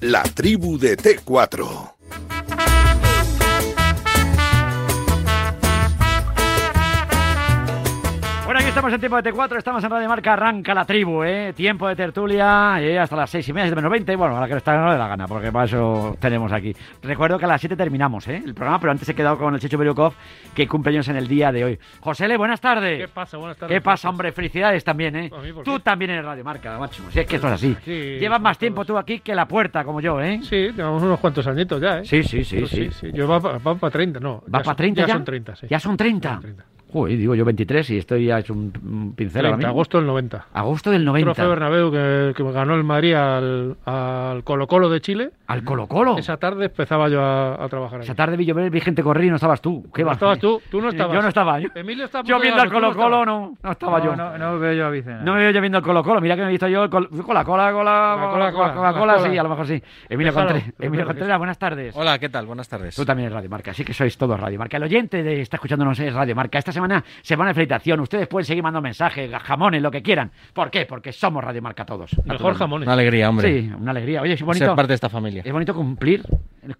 La tribu de T4. Estamos en tiempo de T4, estamos en Radio Marca, arranca la tribu, ¿eh? Tiempo de tertulia, eh, hasta las seis y media, menos 20, bueno, a la que está no le da gana, porque para eso tenemos aquí. Recuerdo que a las 7 terminamos, ¿eh? El programa, pero antes he quedado con el Checho Beriukov, que cumple años en el día de hoy. José Le, buenas tardes. ¿Qué pasa? Buenas tardes. ¿Qué pasa, hombre? Felicidades también, ¿eh? ¿A mí Tú también eres Radio Marca, macho. Si es que esto es así. Sí, Llevas más tiempo tú aquí que la puerta, como yo, ¿eh? Sí, tenemos unos cuantos añitos ya, ¿eh? Sí, sí, sí, sí. Yo va para 30, no. ¿Va para son- 30 ya? Ya son 30, sí. ¿Ya son 30? Ya son 30. Joder, digo yo 23 y estoy ya hecho un, pincel ahora 30, mismo. agosto del 90. Agosto del 90. Trofeo Bernabéu que, que ganó el Madrid al, al Colo Colo de Chile. Al Colo Colo. Esa tarde empezaba yo a, a trabajar ahí. Esa tarde vi llover, vi gente correr y no estabas tú. ¿Qué ¿No estabas tú? Tú no Eh, estabas. Yo no estaba. Yo, Emilio está a yo viendo al Colo Colo no, no estaba yo. No, no veo yo a Vicente. No me veo yo viendo el Colo Colo. Mira que me he visto yo el Colo- con la cola, con la La cola, con la cola, Coca-Cola, la cola. sí, a lo mejor sí. Emilio, Déjalo, Contre- pero Emilio Contreras, buenas tardes. Hola, ¿qué tal? Buenas tardes. Tú también eres Radio Marca, así que sois todos Radio Marca. El oyente de está escuchándonos es Radio Marca. Esta semana, semana de felicitación. Ustedes pueden seguir mandando mensajes, jamones, lo que quieran. ¿Por qué? Porque somos Radio Marca todos. Mejor jamones. Una alegría, hombre. Sí, una alegría. Oye, es Ser bonito. parte de esta familia. Es bonito cumplir.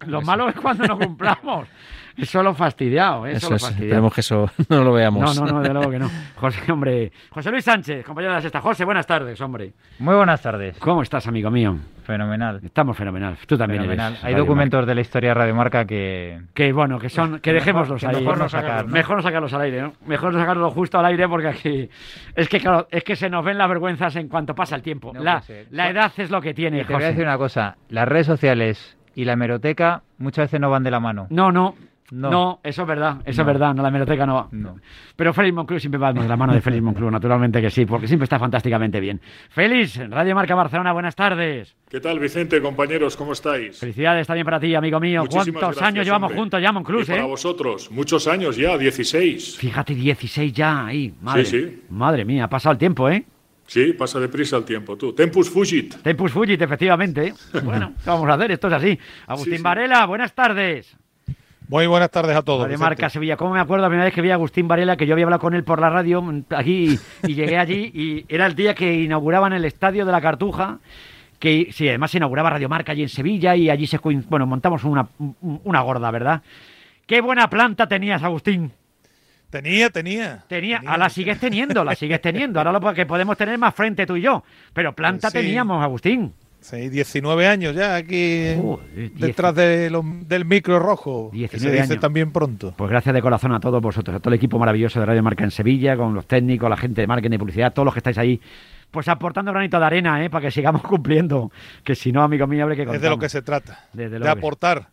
Lo malo es cuando no cumplamos. Eso lo fastidiado, ¿eh? eso, Eso lo fastidiado. Esperemos que eso no lo veamos. No, no, no, de luego que no. José, hombre. José Luis Sánchez, compañero de la sexta. José, buenas tardes, hombre. Muy buenas tardes. ¿Cómo estás, amigo mío? Fenomenal. Estamos fenomenal. Tú también Fenomenal. eres. Hay documentos de la historia de Radio Marca que... Que bueno, que son, que dejémoslos que ahí. mejor ¿no? no sacar, ¿no? Mejor no sacarlos al aire, ¿no? Mejor no sacarlos justo al aire porque aquí es que claro, es que se nos ven las vergüenzas en cuanto pasa el tiempo. No la, la edad es lo que tiene, te voy a decir una cosa. Las redes sociales y la hemeroteca muchas veces no van de la mano. No, no. No. No. eso es verdad, eso No. es verdad, no la hemeroteca no va. No. Pero Félix Monclú siempre va de la mano de Félix Monclú, naturalmente que sí, porque siempre está fantásticamente bien. Félix, Radio Marca Barcelona, buenas tardes. ¿Qué tal, Vicente, compañeros? ¿Cómo estáis? Felicidades también para ti, amigo mío. Muchísimas ¿Cuántos gracias, años llevamos hombre. juntos ya, Monclús, Y para eh? vosotros, muchos años ya, 16. Fíjate, 16 ya ahí, madre. Sí, sí. Madre mía, ha pasado el tiempo, ¿eh? Sí, pasa deprisa el tiempo, tú. Tempus fugit. Tempus fugit, efectivamente. ¿eh? Bueno, ¿qué vamos a hacer? Esto es así. Agustín Sí, sí. Varela, buenas tardes. Muy buenas tardes a todos. Radio Vicente. Marca Sevilla. ¿Cómo me acuerdo la primera vez que vi a Agustín Varela, que yo había hablado con él por la radio aquí y llegué allí y era el día que inauguraban el estadio de la Cartuja, que sí, además se inauguraba Radio Marca allí en Sevilla y allí se bueno, montamos una, un- una gorda, ¿verdad? Qué buena planta tenías, Agustín. Tenía, tenía. Tenía, a la sigues teniendo, la sigues teniendo. Ahora lo que podemos tener más frente tú y yo. Pero planta Sí. teníamos, Agustín. Sí, 19 años ya aquí Joder, detrás de lo- del micro rojo. que 19 se dice años. también pronto. Pues gracias de corazón a todos vosotros, a todo el equipo maravilloso de Radio Marca en Sevilla, con los técnicos, la gente de marketing y publicidad, todos los que estáis ahí, pues aportando granito de arena, ¿eh? para que sigamos cumpliendo. Que si no, amigo mío, habrá que Es contar. de lo que se trata. Desde de que aportar.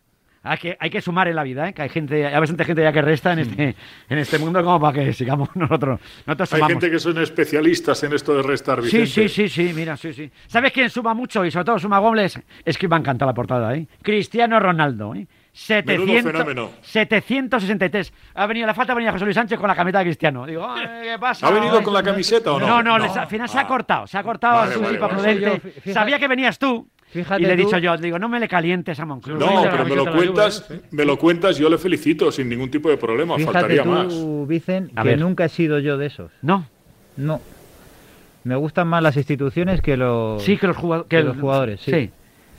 Hay que, hay que sumar en la vida, ¿eh? que hay gente, hay bastante gente ya que resta en este, en este mundo como para que sigamos nosotros. Nosotros Hay gente que son especialistas en esto de restar, Sí, Vicente. sí, sí, sí, mira, sí, sí. ¿Sabes quién suma mucho y sobre todo suma goles? Es que me encanta la portada, ¿eh? Cristiano Ronaldo, ¿eh? 700, fenómeno. 763. Ha venido la falta, ha venido José Luis Sánchez con la camiseta de Cristiano. Digo, "Ay, ¿qué pasa? ¿Ha venido Ay, con la camiseta o no? No, no, les- al final se ha Ah. cortado, se ha cortado, Vale, vale, tipo vale. prudente. Yo, fíjate- Sabía que venías tú. Fíjate y le he tú- dicho yo, digo, no me le calientes a Monclús. No, pero me lo cuentas, ¿eh? me lo cuentas, yo le felicito sin ningún tipo de problema, Fíjate faltaría tú, más. Vicen, A que ver. nunca he sido yo de esos. No, No. Me gustan más las instituciones que los, sí que los, jugado- que que los jugadores. Sí. sí.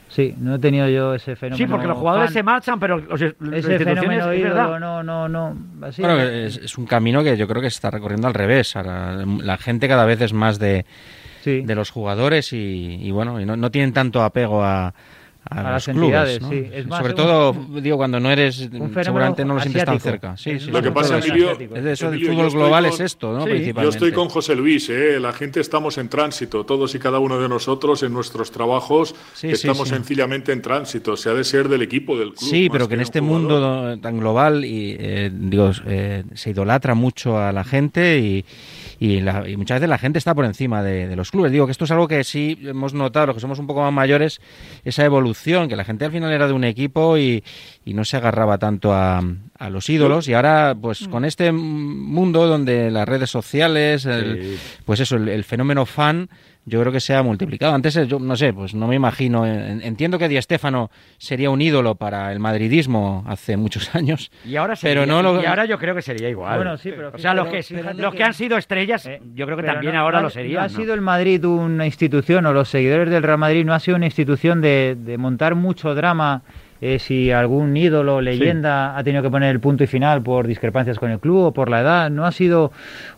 Sí, no he tenido yo ese fenómeno. Sí, porque los jugadores fan. se marchan, pero los, Ese fenómeno es ídolo, no, no, no. Así, Bueno, es, es un camino que yo creo que se está recorriendo al revés. Ahora, la gente cada vez es más de, sí. de los jugadores y, y bueno, y no, no tienen tanto apego a, a, A los las clubes. entidades, ¿no? sí. Es más Sobre un- todo, digo, cuando no eres, seguramente no lo sientes tan cerca. Sí, Es sí, Lo que pasa. Emilio, Es de eso, Emilio, el yo fútbol estoy global con- es esto, ¿no? Sí. Yo estoy con José Luis, ¿eh? la gente estamos en tránsito, todos y cada uno de nosotros en nuestros trabajos estamos sí. sencillamente en tránsito, se ha de ser del equipo del club. Sí, pero que en un este mundo tan global y eh, digo, eh, se idolatra mucho a la gente y, y, la- y muchas veces la gente está por encima de, de los clubes. Digo que esto es algo que sí hemos notado, los que somos un poco más mayores, esa evolución, que la gente al final era de un equipo y, y no se agarraba tanto a, a los ídolos y ahora pues con este mundo donde las redes sociales, el- pues eso, el, el fenómeno fan yo creo que se ha multiplicado. Antes eh, yo no sé, pues no me imagino, en- entiendo que Di Stéfano sería un ídolo para el madridismo hace muchos años. Y ahora, Pero sería- no lo- y ahora yo creo que sería igual. Bueno, sí, pero o sea, los que, los que- que han sido estrellas, Eh, yo creo que pero también no- ahora no- lo serían. No ha ¿no? sido el Madrid una institución, o los seguidores del Real Madrid no ha sido una institución de, de montar mucho drama eh, si algún ídolo, leyenda, ha tenido que poner el punto y final por discrepancias con el club o por la edad. No ha sido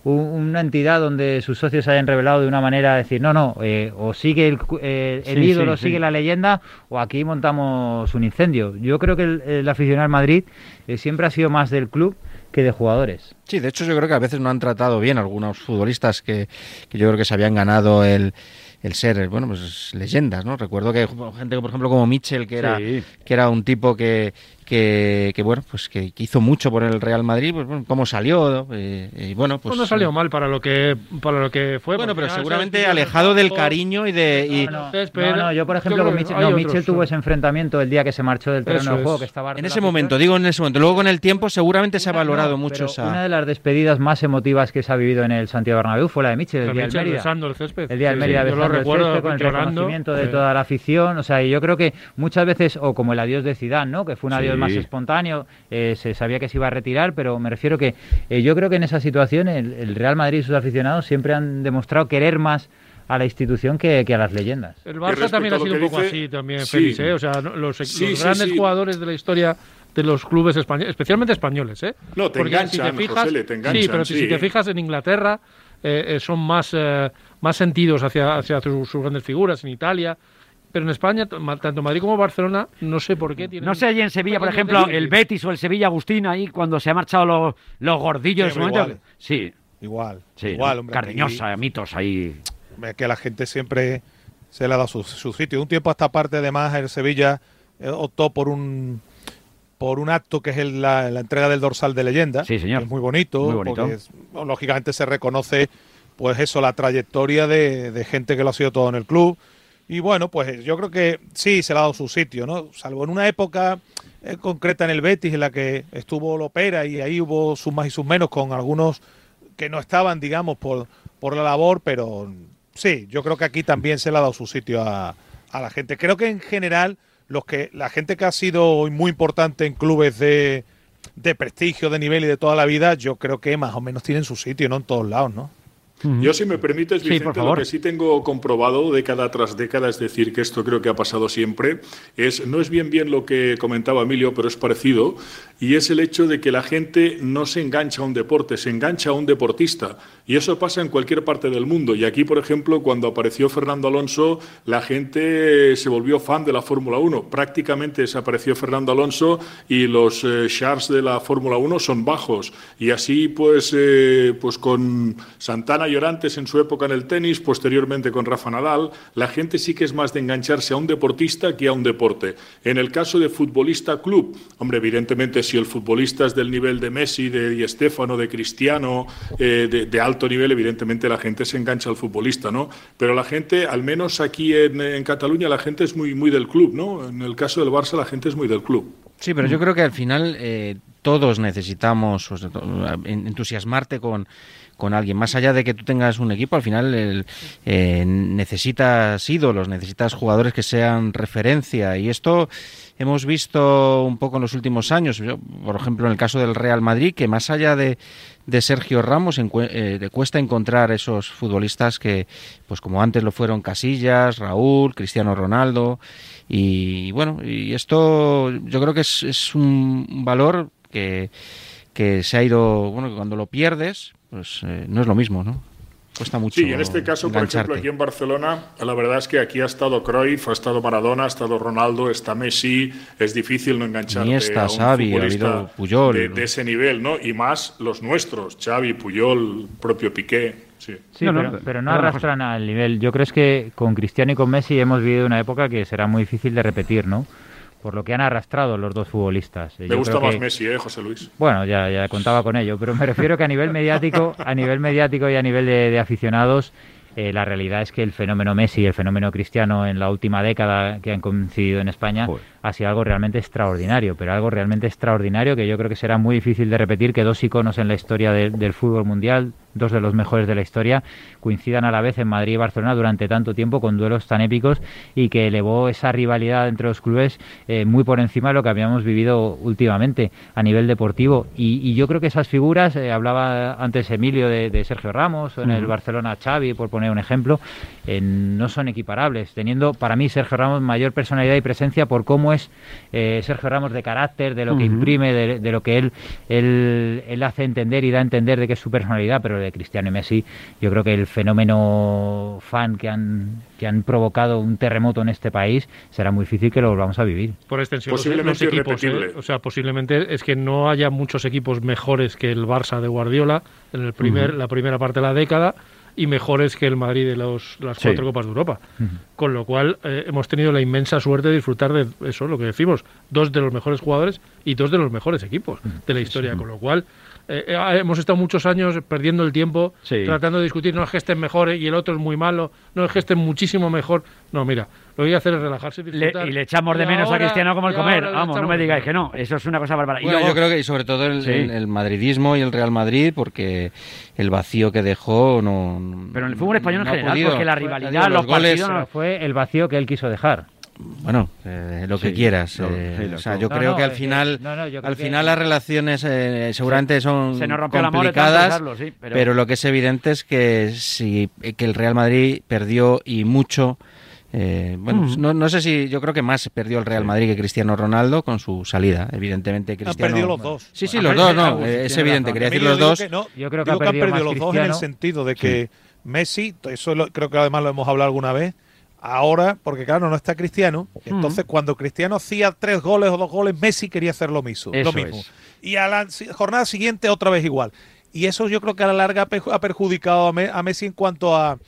u- una entidad donde sus socios hayan revelado de una manera de decir, no, no, eh, o sigue el, eh, el Sí, ídolo, sí, sigue la leyenda, o aquí montamos un incendio. Yo creo que el, el aficionado al Madrid siempre ha sido más del club que de jugadores. Sí, de hecho yo creo que a veces no han tratado bien algunos futbolistas que, que yo creo que se habían ganado el, el ser, bueno, pues leyendas, ¿no? Recuerdo que gente, por ejemplo, como Mitchell, que era, Sí. que era un tipo que, que, que, bueno, pues que, que hizo mucho por el Real Madrid, pues bueno, cómo salió, ¿no? Eh, y bueno, pues... Pues no salió mal para lo que para lo que fue. Bueno, pero final seguramente alejado del del cariño y de... y- No, no, no, yo por ejemplo con hay no, Mitchell tuvo sí. ese enfrentamiento el día que se marchó del terreno de juego, que estaba en ese momento, digo en ese momento. Luego con el tiempo seguramente se ha valorado no, mucho esa... Una de las despedidas más emotivas que se ha vivido en el Santiago Bernabéu fue la de Mitchell, el día del Mitchell Mérida. el césped. El día del Sí, Mérida sí, yo lo besando el césped con el reconocimiento de toda la afición. O sea, yo creo que muchas veces, o como el adiós de Zidane, ¿no? Que fue un adiós. Más espontáneo, eh, se sabía que se iba a retirar, pero me refiero que eh, yo creo que en esa situación el, el Real Madrid y sus aficionados siempre han demostrado querer más a la institución que, que a las leyendas. El Barça también ha sido un poco dice, así también, sí. Félix, ¿eh? O sea, no- los, Sí, los sí, grandes sí. jugadores de la historia de los clubes españoles, especialmente españoles, ¿eh? No, te Porque enganchan, Josele, te Sí, enganchan, pero si- sí. si te fijas en Inglaterra eh, eh, son más, eh, más sentidos hacia, hacia sus, sus grandes figuras, en Italia. Pero en España, tanto Madrid como Barcelona, no sé por qué tienen... No sé, allí en Sevilla, por ejemplo, el Betis o el Sevilla Agustín, ahí cuando se han marchado los, los gordillos. Sí, Igual, sí. igual, ¿no? hombre. Cardeñosa, mitos ahí. que la gente siempre se le ha dado su, su sitio. Un tiempo a esta parte, además, el Sevilla eh, optó por un por un acto que es el- la, la entrega del dorsal de leyenda. Sí, señor. que es muy bonito, Muy bonito. porque es- bueno, lógicamente se reconoce, pues eso, la trayectoria de, de gente que lo ha sido todo en el club. Y bueno, pues yo creo que sí se le ha dado su sitio, ¿no? Salvo en una época eh, concreta en el Betis en la que estuvo Lopera y ahí hubo sus más y sus menos con algunos que no estaban, digamos, por, por la labor, pero sí, yo creo que aquí también se le ha dado su sitio a, a la gente. Creo que en general los que la gente que ha sido muy importante en clubes de, de prestigio, de nivel y de toda la vida, yo creo que más o menos tienen su sitio, ¿no? En todos lados, ¿no? Yo, si me permites, Sí, Vicente, por lo favor. que sí tengo comprobado década tras década, es decir, que esto creo que ha pasado siempre, es no es bien bien lo que comentaba Emilio, pero es parecido, y es el hecho de que la gente no se engancha a un deporte, se engancha a un deportista. Y eso pasa en cualquier parte del mundo. Y aquí, por ejemplo, cuando apareció Fernando Alonso, la gente se volvió fan de la Fórmula 1. Prácticamente desapareció Fernando Alonso y los eh, shares de la Fórmula 1 son bajos. Y así, pues, eh, pues con Santana y Orantes en su época en el tenis, posteriormente con Rafa Nadal, la gente sí que es más de engancharse a un deportista que a un deporte. En el caso de futbolista club, hombre, evidentemente si el futbolista es del nivel de Messi, de Di Stéfano, de Cristiano, eh, de, de alto nivel, evidentemente la gente se engancha al futbolista, ¿no? Pero la gente, al menos aquí en, en Cataluña, la gente es muy, muy del club, ¿no? En el caso del Barça, la gente es muy del club. Sí, pero yo creo que al final eh, todos necesitamos entusiasmarte con, con alguien. Más allá de que tú tengas un equipo, al final eh, necesitas ídolos, necesitas jugadores que sean referencia. Y esto hemos visto un poco en los últimos años. Por ejemplo, en el caso del Real Madrid, que más allá de, de Sergio Ramos, eh, le cuesta encontrar esos futbolistas que, pues como antes lo fueron Casillas, Raúl, Cristiano Ronaldo. Y bueno, y esto yo creo que es, es un valor que, que se ha ido, bueno, que cuando lo pierdes, pues eh, no es lo mismo, ¿no? Cuesta mucho. Sí, en este caso, por ejemplo, aquí en Barcelona, la verdad es que aquí ha estado Cruyff, ha estado Maradona, ha estado Ronaldo, está Messi, es difícil no engancharte Iniesta, a un Xavi, ha futbolista habido Puyol. de, de ese nivel, ¿no? Y más los nuestros, Xavi, Puyol, propio Piqué, sí. Sí, No, pero, no, pero no perdona, arrastran al nivel. Yo creo es que con Cristiano y con Messi hemos vivido una época que será muy difícil de repetir, ¿no? Por lo que han arrastrado los dos futbolistas. Me Yo gusta creo más que- Messi, ¿eh, José Luis? Bueno, ya, ya contaba con ello, pero me refiero que a nivel mediático, a nivel mediático y a nivel de, de aficionados, eh, la realidad es que el fenómeno Messi y el fenómeno Cristiano en la última década que han coincidido en España ha sido algo realmente extraordinario, pero algo realmente extraordinario que yo creo que será muy difícil de repetir que dos iconos en la historia del fútbol mundial, dos de los mejores de la historia, coincidan a la vez en Madrid y Barcelona durante tanto tiempo con duelos tan épicos y que elevó esa rivalidad entre los clubes eh, muy por encima de lo que habíamos vivido últimamente a nivel deportivo. Y, yo creo que esas figuras, eh, hablaba antes Emilio de, Sergio Ramos, o en el Barcelona Xavi, por poner un ejemplo, eh, no son equiparables, teniendo para mí Sergio Ramos mayor personalidad y presencia por cómo es Sergio Ramos de carácter, de lo que imprime, de, lo que él, él, él hace entender y da a entender de que es su personalidad, pero de Cristiano y Messi, yo creo que el fenómeno fan que han, que han provocado un terremoto en este país será muy difícil que lo volvamos a vivir. Por extensión, posiblemente los, equipos, ¿eh? o sea, posiblemente es que no haya muchos equipos mejores que el Barça de Guardiola en el primer, la primera parte de la década y mejores que el Madrid de los, las cuatro Copas de Europa. Con lo cual eh, hemos tenido la inmensa suerte de disfrutar de eso, lo que decimos, dos de los mejores jugadores y dos de los mejores equipos de la historia. Con lo cual eh, eh, hemos estado muchos años perdiendo el tiempo tratando de discutir, no es que estén mejores y el otro es muy malo, no es que estén muchísimo mejor. No, mira, lo que voy a hacer es relajarse y disfrutar. y le echamos de menos a Cristiano como el comer. Vamos, no me digáis que no, eso es una cosa bárbara. yo creo que y sobre todo el, madridismo y el Real Madrid, porque el vacío que dejó no. Pero en el fútbol español en general, porque la rivalidad, los, goles. Fue el vacío que él quiso dejar. Bueno, eh, lo que quieras. Eh, o sea, yo creo que al final, al final las relaciones eh, seguramente son complicadas, pero... lo que es evidente es que si que el Real Madrid perdió y mucho. bueno, mm. no, no, sé si yo creo que más perdió el Real Madrid que Cristiano Ronaldo con su salida. Evidentemente, Cristiano. Han perdido los dos. Sí, sí, los dos, no. es evidente. Quería decir los dos. yo creo que, han perdido, los dos en el sentido de que Messi, eso creo que además lo hemos hablado alguna vez Ahora, porque claro, no está Cristiano, entonces cuando Cristiano hacía tres goles o dos goles, Messi quería hacer lo mismo. lo mismo. Y a la jornada siguiente otra vez igual. Y eso yo creo que a la larga ha perjudicado a Messi en cuanto a,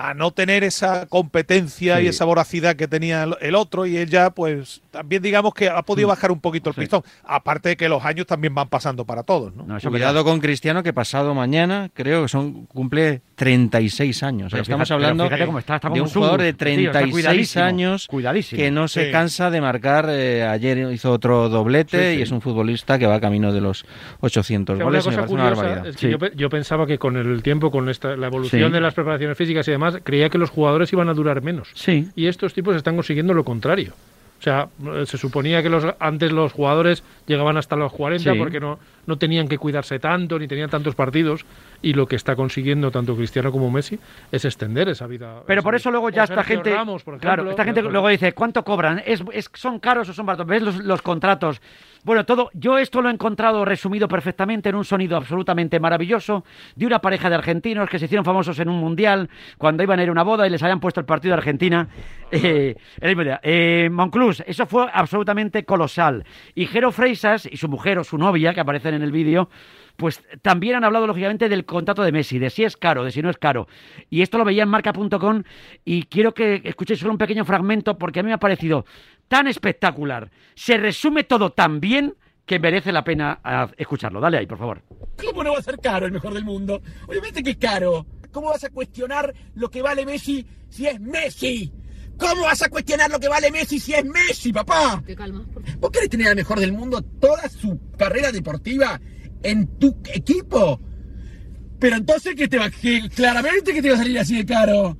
a no tener esa competencia y esa voracidad que tenía el otro y él ya pues también digamos que ha podido mm. bajar un poquito el pistón aparte de que los años también van pasando para todos ¿no? cuidado con Cristiano que pasado mañana creo que son cumple 36 años. Estamos hablando de un jugador de 36 años que no se cansa de marcar eh, ayer hizo otro doblete y es un futbolista que va camino de los 800 goles yo, pensaba que con el tiempo con esta, la evolución de las preparaciones físicas y demás creía que los jugadores iban a durar menos. Sí. Y estos tipos están consiguiendo lo contrario. O sea, se suponía que los, antes los jugadores llegaban hasta los 40 porque no, no tenían que cuidarse tanto ni tenían tantos partidos y lo que está consiguiendo tanto Cristiano como Messi es extender esa vida. Pero por eso luego ya esta gente, claro, esta gente luego dice, ¿cuánto cobran? ¿Es, ¿Son caros o son baratos? ¿Ves los, los contratos? Bueno, todo, yo esto lo he encontrado resumido perfectamente en un sonido absolutamente maravilloso de una pareja de argentinos que se hicieron famosos en un mundial cuando iban a ir a una boda y les habían puesto el partido de Argentina. Eh, eh, Monclús, eso fue absolutamente colosal. Y Jero Freisas y su mujer o su novia, que aparecen en el vídeo, pues también han hablado lógicamente del contrato de Messi, de si es caro, de si no es caro. Y esto lo veía en marca.com y quiero que escuchéis solo un pequeño fragmento porque a mí me ha parecido tan espectacular, se resume todo tan bien que merece la pena ah, escucharlo. Dale ahí, por favor. ¿Cómo no va a ser caro el mejor del mundo? Obviamente que es caro. ¿Cómo vas a cuestionar lo que vale Messi si es Messi? ¿Cómo vas a cuestionar lo que vale Messi si es Messi, papá? Te calma. ¿Vos querés tener al mejor del mundo toda su carrera deportiva en tu equipo? Pero entonces, ¿qué te va? claramente que te va a salir así de caro.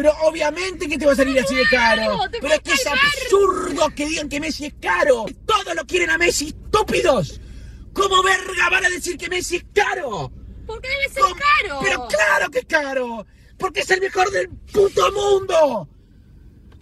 Pero obviamente que te va a salir así de caro. Pero es que es absurdo que digan que Messi es caro. Todos lo quieren a Messi, estúpidos. ¿Cómo verga van a decir que Messi es caro? ¿Por qué debe ser caro? Pero claro que es caro. Porque es el mejor del puto mundo.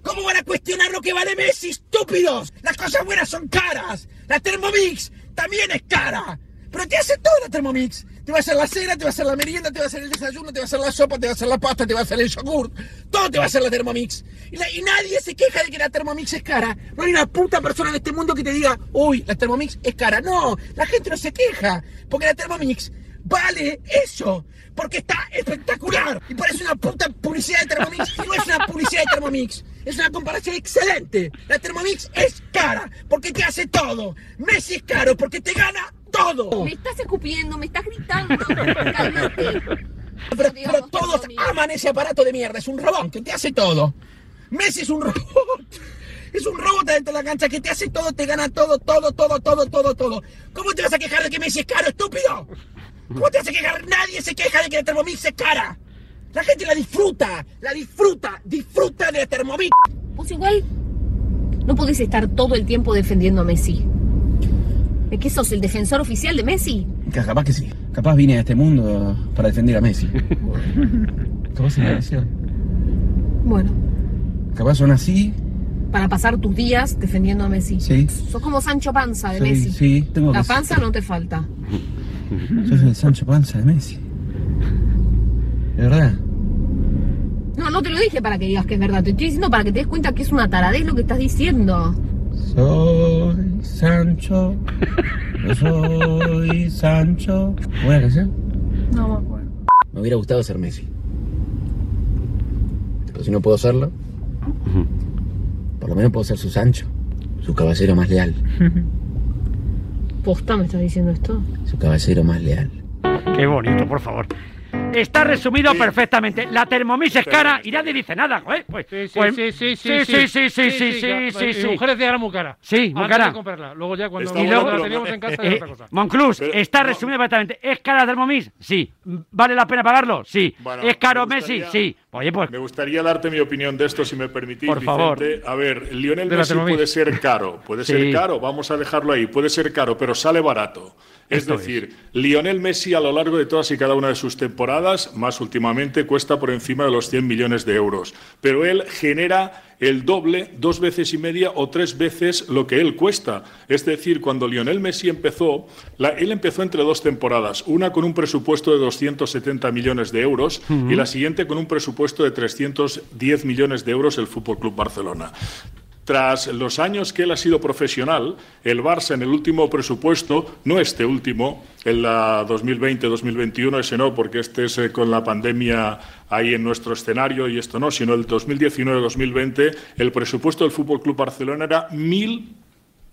¿Cómo van a cuestionar lo que vale Messi, estúpidos? Las cosas buenas son caras. La Thermomix también es cara. Pero te hace todo la Thermomix. Te va a hacer la cena, te va a hacer la merienda, te va a hacer el desayuno, te va a hacer la sopa, te va a hacer la pasta, te va a hacer el yogur. Todo te va a hacer la Thermomix. Y, nadie se queja de que la Thermomix es cara. No hay una puta persona en este mundo que te diga, uy, la Thermomix es cara. No, la gente no se queja. Porque la Thermomix vale eso. Porque está espectacular. Y parece una puta publicidad de Thermomix. Y no es una publicidad de Thermomix. Es una comparación excelente. La Thermomix es cara. Porque te hace todo. Messi es caro porque te gana todo. Me estás escupiendo, me estás gritando. Cálmate. Pero, pero todos aman ese aparato de mierda. Es un robot que te hace todo. Messi es un robot. Es un robot dentro de la cancha que te hace todo, te gana todo, todo, todo, todo, todo, todo. ¿Cómo te vas a quejar de que Messi es caro, estúpido? ¿Cómo te vas a quejar? Nadie se queja de que la Thermomix es cara. La gente la disfruta, la disfruta, disfruta de la Thermomix. Pues igual no podés estar todo el tiempo defendiendo a Messi. ¿De qué sos el defensor oficial de Messi? Capaz que sí. Capaz vine a este mundo para defender a Messi. Capaz se me Bueno. Capaz son así. Para pasar tus días defendiendo a Messi. Sí. Sos como Sancho Panza de Sí, Messi. sí, tengo La que- panza no te falta. Yo soy el Sancho Panza de Messi. ¿De verdad? No, no te lo dije para que digas que es verdad. Te estoy diciendo para que te des cuenta que es una taradez lo que estás diciendo. Soy Sancho. Yo soy Sancho. ¿Buena canción? No me acuerdo. Me hubiera gustado ser Messi. Pero si no puedo serlo, por lo menos puedo ser su Sancho. Su caballero más leal. Posta me estás diciendo esto. Su caballero más leal. Qué bonito, por favor. Está resumido perfectamente. La Thermomix es cara y nadie dice nada, ¿eh? Pues, Sí, sí, pues- sí, sí, sí, sí, sí, sí, sí, sí, sí, sí. mujer decía que era muy cara. Sí, muy cara. de comprarla. Luego ya cuando la teníamos en casa Eh, era otra cosa. Monclus, Pero- está resumido perfectamente. ¿Es cara la Thermomix? Sí. ¿Vale la pena pagarlo? Sí. Bueno, ¿Es caro me Messi? Sí. Oye, pues Me gustaría darte mi opinión de esto, si me permitís, Por favor. Vicente. A ver, Lionel Messi puede ser caro, puede Sí. ser caro, vamos a dejarlo ahí, puede ser caro, pero sale barato. Es Esto decir, Lionel Messi a lo largo de todas y cada una de sus temporadas, más últimamente, cuesta por encima de los 100 millones de euros. Pero él genera el doble, dos veces y media o tres veces lo que él cuesta. Es decir, cuando Lionel Messi empezó, la- él empezó entre dos temporadas, una con un presupuesto de 270 millones de euros y la siguiente con un presupuesto de 310 millones de euros el Fútbol Club Barcelona. Tras los años que él ha sido profesional, el Barça en el último presupuesto, no este último, en la 2020-2021, ese no, porque este es eh, con la pandemia ahí en nuestro escenario y esto no, sino el 2019-2020, el presupuesto del Fútbol Club Barcelona era mil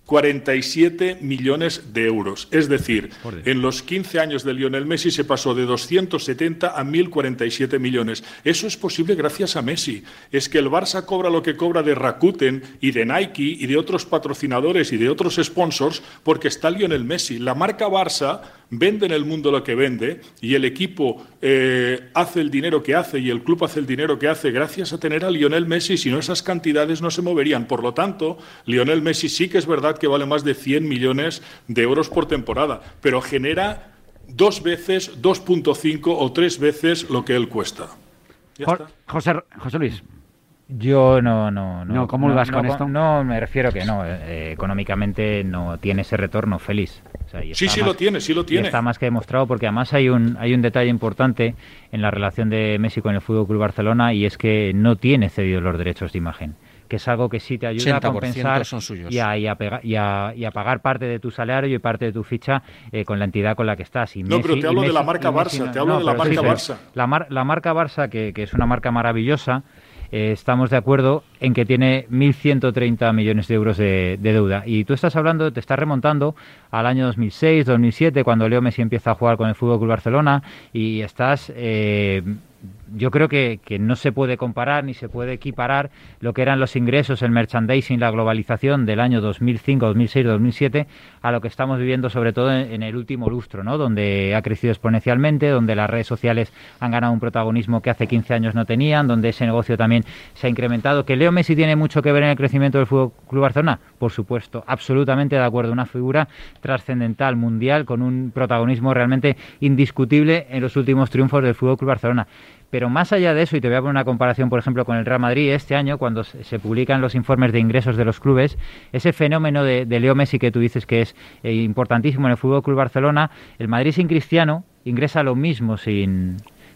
47 millones de euros. Es decir, en los 15 años de Lionel Messi se pasó de 270 a 1047 millones. Eso es posible gracias a Messi. Es que el Barça cobra lo que cobra de Rakuten y de Nike y de otros patrocinadores y de otros sponsors porque está Lionel Messi. La marca Barça vende en el mundo lo que vende y el equipo eh, hace el dinero que hace y el club hace el dinero que hace gracias a tener a Lionel Messi, si no esas cantidades no se moverían. Por lo tanto, Lionel Messi sí que es verdad que vale más de 100 millones de euros por temporada, pero genera dos veces, 2.5 o tres veces lo que él cuesta. Ya Jo- está. José, José Luis. Yo no, no, no. No, ¿cómo vas con no, esto? No, me refiero que no. eh, económicamente no tiene ese retorno feliz. O sea, Sí, sí más- lo tiene, sí lo tiene. está más que demostrado porque además hay un, hay un detalle importante en la relación de Messi con el Fútbol Club Barcelona y es que no tiene cedidos los derechos de imagen. Que es algo que sí te ayuda a 80% compensar son suyos. y a, y a pega- y a- y a pagar parte de tu salario y parte de tu ficha eh, con la entidad con la que estás. Y No, pero Messi- te y hablo de la Messi- marca Messi Barça, te hablo de la marca pero Barça. La, mar- la marca Barça, que, que es una marca maravillosa, eh, estamos de acuerdo en que tiene 1.130 millones de euros de, de deuda. Y tú estás hablando, te estás remontando al año 2006, 2007, cuando Leo Messi empieza a jugar con el Fútbol Club Barcelona y estás... eh, yo creo que, no se puede comparar ni se puede equiparar lo que eran los ingresos, el merchandising, la globalización del año 2005, 2006, 2007 a lo que estamos viviendo sobre todo en, en el último lustro, ¿no? donde ha crecido exponencialmente, donde las redes sociales han ganado un protagonismo que hace 15 años no tenían, donde ese negocio también se ha incrementado. ¿Que Leo Messi tiene mucho que ver en el crecimiento del Fútbol Club Barcelona? Por supuesto, absolutamente de acuerdo. Una figura trascendental, mundial, con un protagonismo realmente indiscutible en los últimos triunfos del Fútbol Club Barcelona. Pero más allá de eso, y te voy a poner una comparación, por ejemplo, con el Real Madrid, este año, cuando se publican los informes de ingresos de los clubes, ese fenómeno de, de Leo Messi que tú dices que es eh, importantísimo en el Fútbol Club Barcelona, el Madrid sin Cristiano ingresa lo mismo sin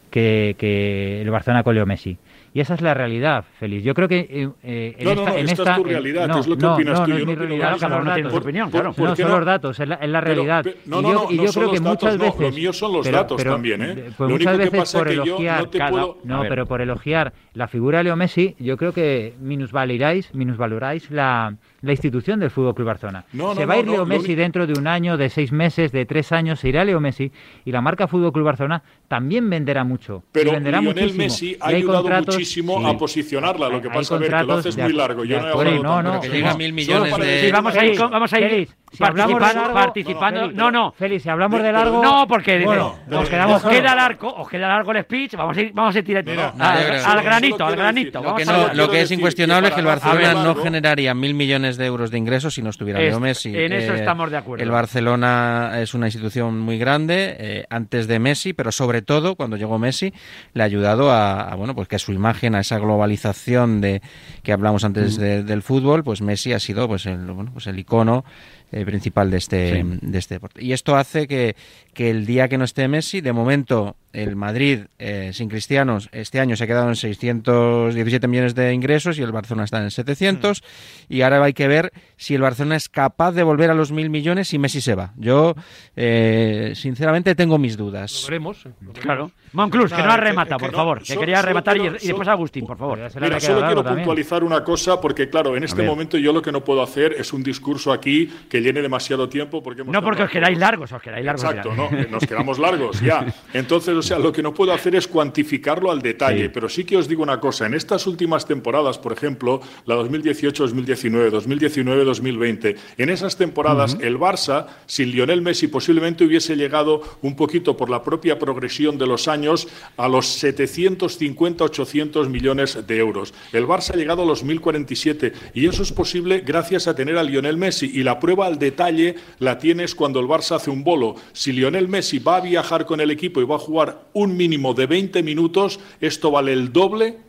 que, que el Barcelona con Leo Messi. Y esa es la realidad, Félix. Yo creo que eh, eh, en No, no, esta, no, en esta es tu realidad, no, es lo que no, opinas no, tú, no yo es no mi realidad, cada uno tiene su opinión, Por- claro. por No, son no? los datos, es la, es la Pero, realidad. pe- no, y no, yo, no, y no yo creo que datos, muchas no, veces... lo mío son los pero- datos pero, también, ¿eh? eh, Pues Lo muchas único que veces pasa por que yo elogiar... no cada- puedo... No, pero por elogiar la figura de Leo Messi, yo creo que minusvaloráis, minusvaloráis la, la institución del Fútbol Club Barcelona. No, se no, va a ir Leo Messi dentro de un año, de seis meses, de tres años, se irá Leo Messi y la marca Fútbol Club Barcelona también venderá mucho. Pero venderá Lionel muchísimo. Messi ha ayudado contratos- muchísimo sí. a posicionarla. Lo que Hay pasa es que lo contratos haces muy largo. Yo no he acuerdo, hablado no, no, Que llega mil millones de... Sí, vamos a ir, con- vamos a ir si hablamos de participando, largo- participando. No, no. Félix, si hablamos De- largo... No, porque Bueno, de- nos de- quedamos os de- queda largo, os queda largo el speech, vamos a ir, vamos a ir directo Mira, al, no, granito, al granito. Lo que, a no- ver. lo que es incuestionable que es que el Barcelona no generaría mil millones de euros de ingresos si no estuviera Es- Leo Messi. en eso Eh, estamos de acuerdo. El Barcelona es una institución muy grande eh, antes de Messi, pero sobre todo cuando llegó Messi le ha ayudado a, a, bueno pues que a su imagen, a esa globalización de que hablamos antes de- del fútbol, pues Messi ha sido pues el bueno pues el icono eh, principal de este de este deporte. Y esto hace que, que el día que no esté Messi, de momento el Madrid eh, sin cristianos este año se ha quedado en 617 millones de ingresos y el Barcelona está en 700 y ahora hay que ver si el Barcelona es capaz de volver a los mil millones si Messi se va. Yo eh, sinceramente tengo mis Lo dudas. veremos. lo veremos. Claro. Monclus, que no que por favor. Que quería solo arrematar y, después Agustín, por favor. Mira, solo quiero puntualizar una cosa, porque claro, en este momento yo lo que no puedo hacer es un discurso aquí que llene demasiado tiempo. Porque hemos No porque os quedáis largos, os quedáis largos. Exacto. ¿no? Nos quedamos largos ya. Entonces, o sea, lo que no puedo hacer es cuantificarlo al detalle, Sí. pero sí que os digo una cosa, en estas últimas temporadas, por ejemplo, la 2018-2019, 2019-2020, en esas temporadas el Barça, sin Lionel Messi, posiblemente hubiese llegado un poquito por la propia progresión de los años a los 750-800 millones de euros. El Barça ha llegado a los 1047 y eso es posible gracias a tener a Lionel Messi y la prueba al detalle la tienes cuando el Barça hace un bolo. Si Lionel Messi va a viajar con el equipo y va a jugar un mínimo de 20 minutos, esto vale el doble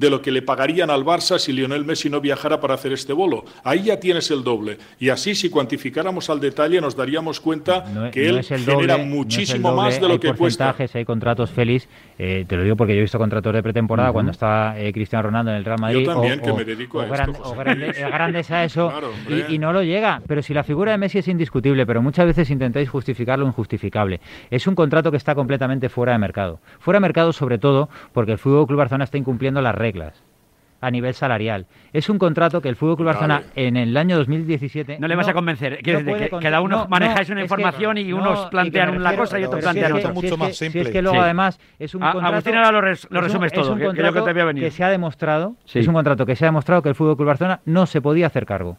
de lo que le pagarían al Barça si Lionel Messi no viajara para hacer este bolo. Ahí ya tienes el doble. Y así, si cuantificáramos al detalle, nos daríamos cuenta No, que no él es el genera doble, no el muchísimo doble, más de lo que cuesta. porcentajes, Hay contratos feliz, eh, te lo digo porque yo he visto contratos de pretemporada cuando está eh, Cristiano Ronaldo en el Real Madrid. también, o, que o- me dedico a esto, gran- o grande- eh, grandes a eso Claro, hombre. y, y no lo llega. Pero si la figura de Messi es indiscutible, pero muchas veces intentáis justificar lo injustificable. Es un contrato que está completamente fuera de mercado. Fuera de mercado sobre todo porque el Fútbol Club Barcelona está incumpliendo las reglas a nivel salarial. Es un contrato que el Fútbol Club Barcelona Vale. en el año 2017 No le vas a convencer. Quiero decir, puede que cada uno no, manejáis no, una es que- información y no, unos plantean una cosa y otros plantean es otra. mucho si es más que- Si simple. es que luego Sí. además es un A- contrato... Agustín ahora lo, res- lo es un- resumes es todo, un que creo que te había venido. que se ha demostrado, Sí. es un contrato que se ha demostrado que el Fútbol Club Barcelona no se podía hacer cargo.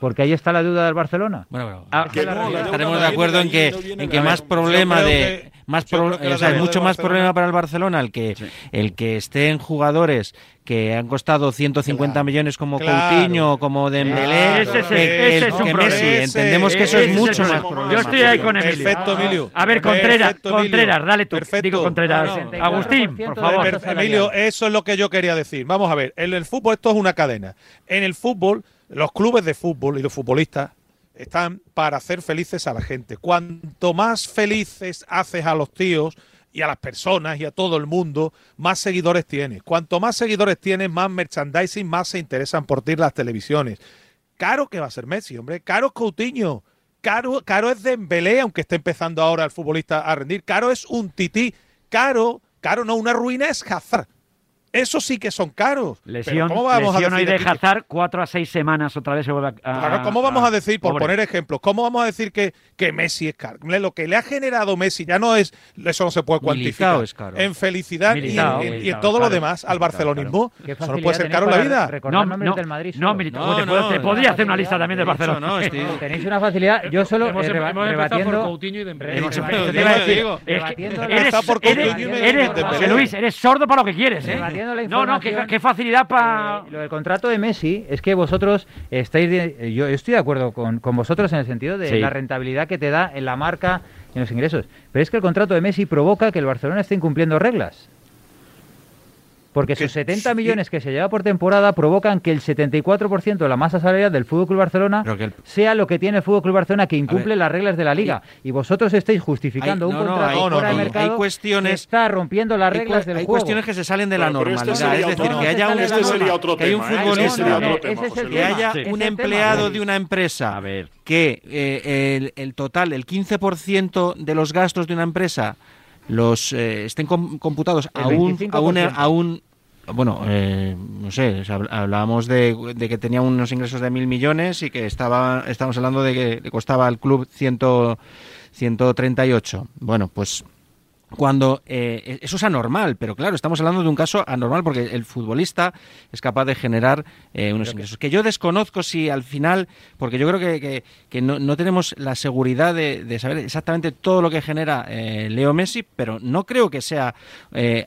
Porque ahí está la deuda del Barcelona. Bueno, bueno, Ah, que no, la deuda estaremos no de acuerdo de en que, no en que más problema de que- más pro- o sea, deuda mucho más Barcelona- problema para el Barcelona el que el que estén jugadores que han costado 150 Claro. millones como Claro. Coutinho, como Dembélé, Ese es- que, que- ese es un que problema. Messi, Ese- entendemos que eso es es mucho más problema. Yo estoy ahí con Emilio. Perfecto, Emilio. A ver, Contreras. Contreras, dale tú. Perfecto. Digo Contreras. No, no. Agustín, por favor. Emilio, eso es lo que yo quería decir. Vamos a ver, en el fútbol esto es una cadena. En el fútbol, los clubes de fútbol y los futbolistas están para hacer felices a la gente. Cuanto más felices haces a los tíos y a las personas y a todo el mundo, más seguidores tienes. Cuanto más seguidores tienes, más merchandising, más se interesan por ti las televisiones. Caro que va a ser Messi, hombre. Caro es Coutinho. Caro, caro es Dembélé, aunque esté empezando ahora el futbolista a rendir. Caro es un tití. Caro, caro no, una ruina es Hazard. Eso sí que son caros. Lesión, ¿cómo vamos lesión a hoy decir de aquí que- Hazard, cuatro a seis semanas otra vez se vuelve a... Claro, ¿cómo vamos a decir, por Pobre. poner ejemplos, cómo vamos a decir que, que Messi es caro? Lo que le ha generado Messi ya no es, eso no se puede cuantificar. Militao es caro. En felicidad y en- Militao, y en, y en Militao, todo lo demás, al barcelonismo. Eso no puede ser caro en la vida. No, no, del Madrid no. Militao, No, te, puedo- no, te no. podría hacer una lista también del De Barcelona. no, estoy- Tenéis una facilidad. Yo solo Hemos, eh, reba- hemos empezado por rebatiendo. Coutinho y Dembélé. Hemos te a es que rebatiendo eres, por Coutinho y Dembélé. Luis, eres sordo para lo que quieres, ¿eh? La No, no, qué, facilidad para... Eh, lo del contrato de Messi es que vosotros estáis. de- eh, yo estoy de acuerdo con, con vosotros en el sentido de Sí. la rentabilidad que te da en la marca, en los ingresos. Pero es que el contrato de Messi provoca que el Barcelona esté incumpliendo reglas. Porque Que sus 70 sí. millones que se lleva por temporada provocan que el 74% de la masa salarial del Fútbol Club Barcelona el- sea lo que tiene el Fútbol Club Barcelona que incumple ver, las reglas de la liga. Y vosotros estáis justificando Hay- un no, no, contrato hay- fuera no, de no, mercado hay cuestiones- que está rompiendo las Hay, reglas del hay juego. cuestiones que se salen de la Pero- pero este normalidad, sería es decir, otro- que haya un, este sería otro que haya un tema, ¿eh? Este futbolista, que haya un empleado de una empresa A ver. que eh, el, el total, el 15% de los gastos de una empresa los eh, estén com- computados a un, a, un, 25%. a un bueno, eh, no sé, hablábamos de, que tenía unos ingresos de mil millones y que estaba, estábamos hablando de que le costaba al club ciento, 138. Bueno, pues cuando eh, eso es anormal, pero claro, estamos hablando de un caso anormal porque el futbolista es capaz de generar eh, unos ingresos. Que yo desconozco si al final, porque yo creo que, que, no, no, tenemos la seguridad de, saber exactamente todo lo que genera eh, Leo Messi, pero no creo que sea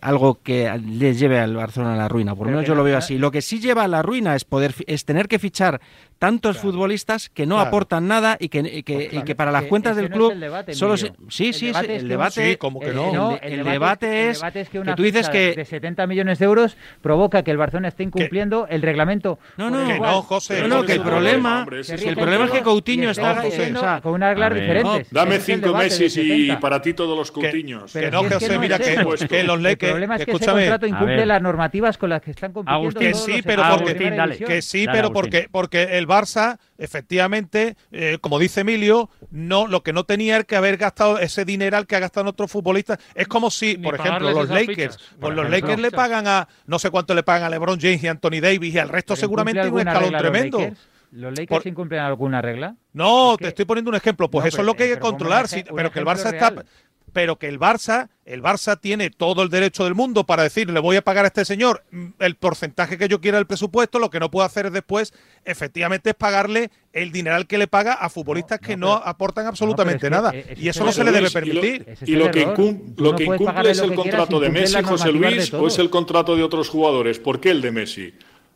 algo que les lleve al Barcelona a la ruina. Por lo menos yo lo veo así. Lo que sí lleva a la ruina es poder es tener que fichar tantos futbolistas que no aportan nada y que, que, pues para las cuentas del club solo se... sí sí el debate, sí, como que no, el, debate, es, que, una tú dices que de 70 millones de euros provoca que el Barcelona esté incumpliendo el reglamento. No no. no José no, que el problema el problema es que Coutinho está con unas reglas diferentes. dame cinco meses y para ti todos los Coutinhos. que no José mira que los Lakers el problema es que ese contrato incumple las normativas con las que están compitiendo que sí pero porque que sí pero porque porque el Barça, efectivamente, eh, como dice Emilio, no lo que no tenía es que haber gastado ese dineral que ha gastado otros futbolistas. Es como si, por ejemplo, los Lakers, pues los Lakers le pagan a, no sé cuánto le pagan a LeBron James y Anthony Davis y al resto seguramente un escalón tremendo. ¿Los Lakers, incumplen alguna regla? No, te estoy poniendo un ejemplo. Pues eso es lo que hay que controlar. pero que el Barça está pero que el Barça, el Barça tiene todo el derecho del mundo para decir, le voy a pagar a este señor mm, el porcentaje que yo quiera del presupuesto, lo que no puedo hacer después, efectivamente, es pagarle el dineral que le paga a futbolistas que no, aportan absolutamente nada. E-, y eso no se le debe permitir. Y lo, que, incumple es el contrato de Messi, José Luis, o es el contrato de otros jugadores. ¿Por qué el de Messi?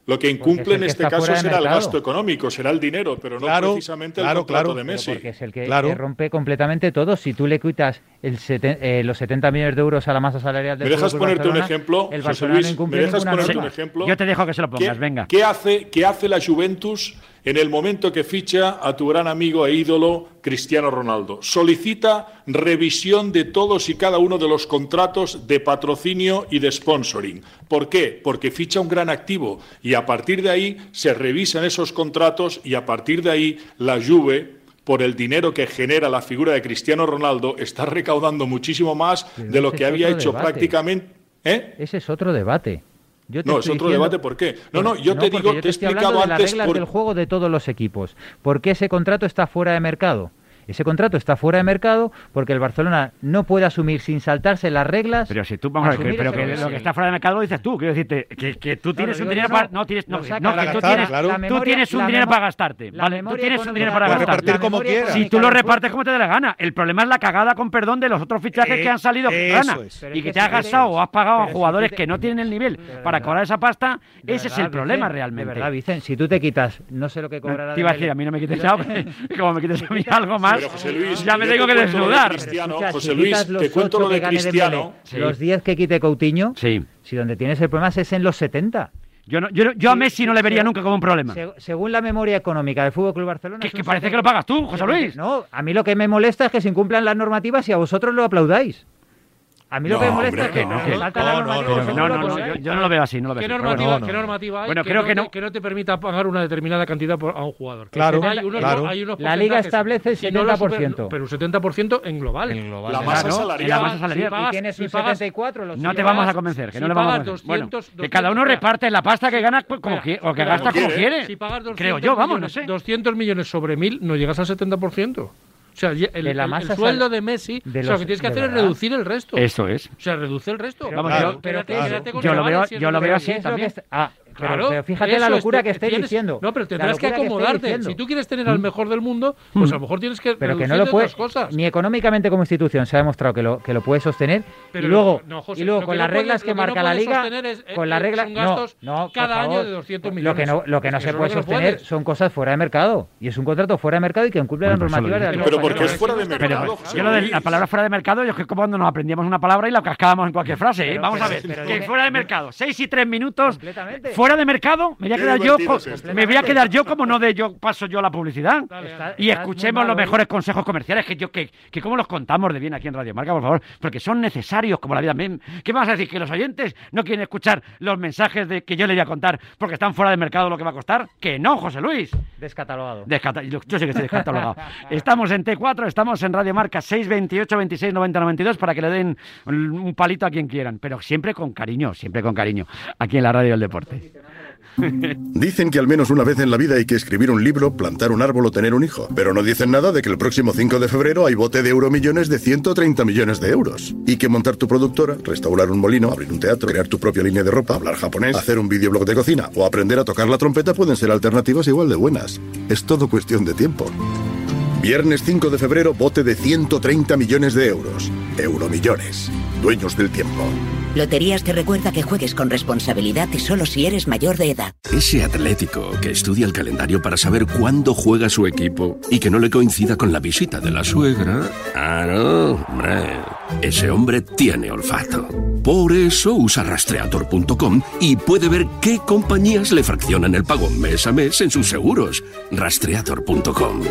Lo que incumple en este caso será el gasto económico, será el dinero, pero no precisamente el contrato de Messi. porque es el que, rompe completamente todo. Si tú le quitas el eh, los 70 millones de euros a la masa salarial del ¿Me dejas ponerte un ejemplo, José Luis? ¿Me dejas ponerte un ejemplo? Yo te dejo que se lo pongas, venga. ¿Qué hace, qué hace la Juventus en el momento que ficha a tu gran amigo e ídolo Cristiano Ronaldo. Solicita revisión de todos y cada uno de los contratos de patrocinio y de sponsoring. ¿Por qué? Porque ficha un gran activo y a partir de ahí se revisan esos contratos y a partir de ahí la Juve por el dinero que genera la figura de Cristiano Ronaldo, está recaudando muchísimo más de lo que había hecho prácticamente. ¿Eh? Ese es otro debate no, es otro debate, ¿por qué? No, no, yo te digo, te he explicado antes. las reglas del juego de todos los equipos. ¿Por qué ese contrato está fuera de mercado? Ese contrato está fuera de mercado porque el Barcelona no puede asumir sin saltarse las reglas. Pero si tú vamos a ver, pero que lo que está fuera de mercado lo dices tú, quiero decirte que, que tú tienes un dinero para no tienes no, que tú tienes, tú tienes un dinero para gastarte, ¿vale? Tú tienes un dinero para gastarte. como quieras. Si tú lo repartes como te dé la gana, el problema es la cagada con perdón de los otros fichajes que han salido que gana y que te has gastado o has pagado a jugadores que no tienen el nivel para cobrar esa pasta, ese es el problema realmente. De verdad, Vicente, si tú te quitas, no sé lo que cobrará. Te iba a decir, a mí no me quites algo, como me quites a mí algo más. Ya me tengo que desnudar. José Luis, te cuento lo de Cristiano. Los 10 que quite Coutinho, si donde tienes el problema es en los 70. Yo, no, yo, yo, a Messi no le vería nunca como un problema. según la memoria económica del Fútbol Club Barcelona. Que, que parece que lo pagas tú, José Luis. No, a mí lo que me molesta es que se incumplan las normativas y a vosotros lo aplaudáis. A mí lo que me molesta es que no, que salta la normativa. No, no, no, yo no lo veo así. No lo veo ¿Qué, normativa, ¿Qué normativa hay bueno, creo que, no, que no te permita pagar una determinada cantidad a un jugador? Claro, hay unos, claro. Hay unos la Liga establece el 70%. pero un 70% en global. En global. La masa salarial. La masa salarial. y tienes un 74. no te vamos a convencer, que no le vamos a convencer. Bueno, que cada uno reparte la pasta que gana como o que gasta como quiere. Creo yo, vamos, no sé. 200 millones sobre 1000 no llegas al 70%. O sea, el, sueldo de Messi, o sea, lo que tienes que hacer es reducir el resto. Eso es. O sea, reduce el resto. Vamos, yo, yo, lo veo, yo lo veo así también. Ah, pero, fíjate la locura que estáis diciendo. No, pero tendrás que acomodarte. si tú quieres tener al mm. mejor del mundo, pues a lo mejor tienes que pero que no lo puedes, cosas. Ni económicamente como institución se ha demostrado que lo, que lo puedes sostener. y luego, y luego con las reglas que, marca la Liga, con las reglas... No, no, cada año de 200 millones. Lo que no, lo que no se puede sostener son cosas fuera de mercado. Y es un contrato fuera de mercado y que incumple la normativa de la Liga. Pero porque es fuera de mercado. La palabra fuera de mercado, yo es que como cuando nos aprendíamos una palabra y la cascábamos en cualquier frase. ¿eh? Vamos a ver, que fuera de mercado. Seis y tres minutos, fuera fuera de mercado, me voy a quedar yo, me voy a quedar yo como no de yo paso yo la publicidad. y escuchemos los mejores consejos comerciales que yo que, que como los contamos de bien aquí en Radio Marca, por favor, porque son necesarios como la vida. ¿Qué vas a decir? Que los oyentes no quieren escuchar los mensajes de que yo le voy a contar porque están fuera de mercado lo que va a costar. Que no, José Luis. Descatalogado. yo, sé que estoy descatalogado. estamos en T4, estamos en Radio Marca 628 26 90 92 para que le den un palito a quien quieran, pero siempre con cariño, siempre con cariño, aquí en la Radio del Deporte. Dicen que al menos una vez en la vida hay que escribir un libro, plantar un árbol o tener un hijo. Pero no dicen nada de que el próximo 5 de febrero hay bote de euromillones de 130 millones de euros. Y que montar tu productora, restaurar un molino, abrir un teatro, crear tu propia línea de ropa, hablar japonés, hacer un videoblog de cocina o aprender a tocar la trompeta pueden ser alternativas igual de buenas. Es todo cuestión de tiempo. Viernes 5 de febrero, bote de 130 millones de euros. Euromillones. Dueños del tiempo. Loterías te recuerda que juegues con responsabilidad y solo si eres mayor de edad. Ese atlético que estudia el calendario para saber cuándo juega su equipo y que no le coincida con la visita de la suegra. Ah, no, hombre. Ese hombre tiene olfato. Por eso usa rastreator.com y puede ver qué compañías le fraccionan el pago mes a mes en sus seguros. Rastreator.com.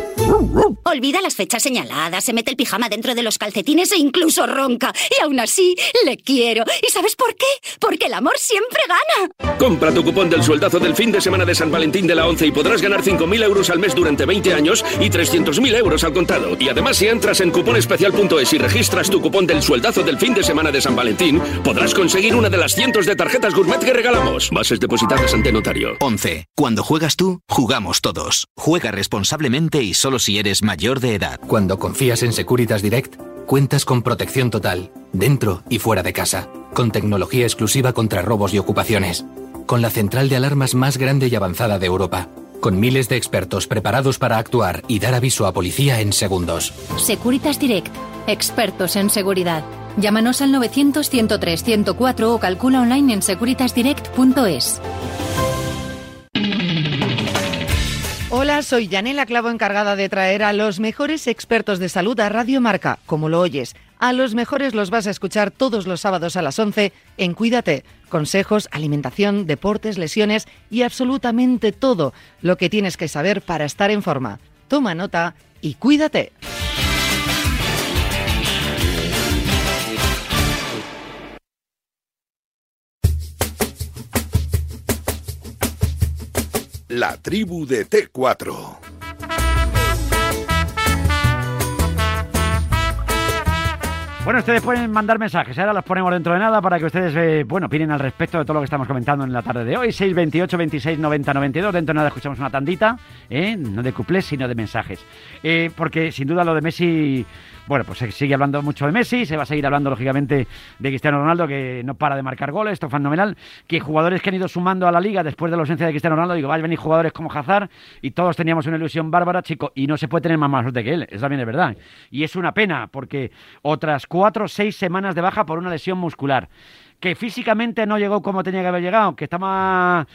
Olvida las fechas señaladas, se mete el pijama dentro de los calcetines e incluso ronca. Y aún así, le quiero. ¿Y sabes por qué? Porque el amor siempre gana. Compra tu cupón del sueldazo del fin de semana de San Valentín de la 11 y podrás ganar 5.000 euros al mes durante 20 años y 300.000 euros al contado. Y además, si entras en cuponespecial.es y registras tu cupón del sueldazo del fin de semana de San Valentín, podrás conseguir una de las cientos de tarjetas gourmet que regalamos. Bases depositadas ante notario. 11. Cuando juegas tú, jugamos todos. Juega responsablemente y solo si eres mayor de edad. Cuando confías en Securitas Direct, cuentas con protección total, dentro y fuera de casa, con tecnología exclusiva contra robos y ocupaciones, con la central de alarmas más grande y avanzada de Europa, con miles de expertos preparados para actuar y dar aviso a policía en segundos. Securitas Direct, expertos en seguridad. Llámanos al 900-103-104 o calcula online en securitasdirect.es. Soy Yanela Clavo, encargada de traer a los mejores expertos de salud a Radio Marca, como lo oyes. A los mejores los vas a escuchar todos los sábados a las 11 en Cuídate. Consejos, alimentación, deportes, lesiones y absolutamente todo lo que tienes que saber para estar en forma. Toma nota y cuídate. La tribu de T4. Bueno, ustedes pueden mandar mensajes, ahora los ponemos dentro de nada para que ustedes, eh, bueno, opinen al respecto de todo lo que estamos comentando en la tarde de hoy. 628 26 90 92, dentro de nada escuchamos una tandita, ¿eh? no de cuplés, sino de mensajes. Eh, porque sin duda lo de Messi bueno, pues se sigue hablando mucho de Messi, se va a seguir hablando lógicamente de Cristiano Ronaldo, que no para de marcar goles, esto es fenomenal, que jugadores que han ido sumando a la liga después de la ausencia de Cristiano Ronaldo, digo, van a venir jugadores como Hazard y todos teníamos una ilusión bárbara, chico, y no se puede tener más mala suerte que él, eso también es verdad. Y es una pena, porque otras cuatro o seis semanas de baja por una lesión muscular, que físicamente no llegó como tenía que haber llegado, que estaba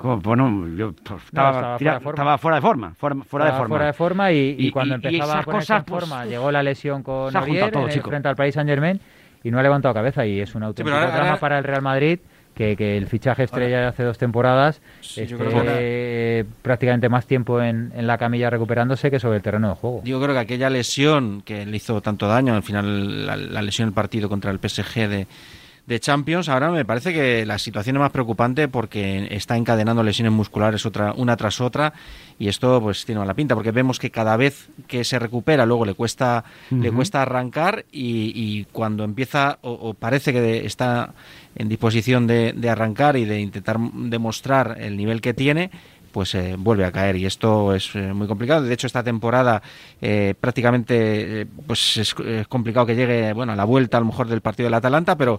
bueno, yo pues, estaba, fuera, de forma. Fuera, de forma. Fuera de forma y, cuando empezaba a ponerse en forma, pues, llegó la lesión con Orier frente al País Saint Germain y no ha levantado cabeza y es un auténtico drama para el Real Madrid que, que el fichaje estrella de hace dos temporadas esté prácticamente más tiempo en, en, la camilla recuperándose que sobre el terreno de juego. Yo creo que aquella lesión que le hizo tanto daño, al final la, la lesión del partido contra el PSG de de Champions. Ahora me parece que la situación es más preocupante porque está encadenando lesiones musculares otra, una tras otra y esto pues tiene la pinta porque vemos que cada vez que se recupera luego le cuesta le cuesta arrancar y, cuando empieza o, parece que está en disposición de, de arrancar y de intentar demostrar el nivel que tiene pues eh, vuelve a caer. Y esto es eh, muy complicado. De hecho, esta temporada eh, prácticamente pues es, complicado que llegue bueno a la vuelta a lo mejor del partido del Atalanta, pero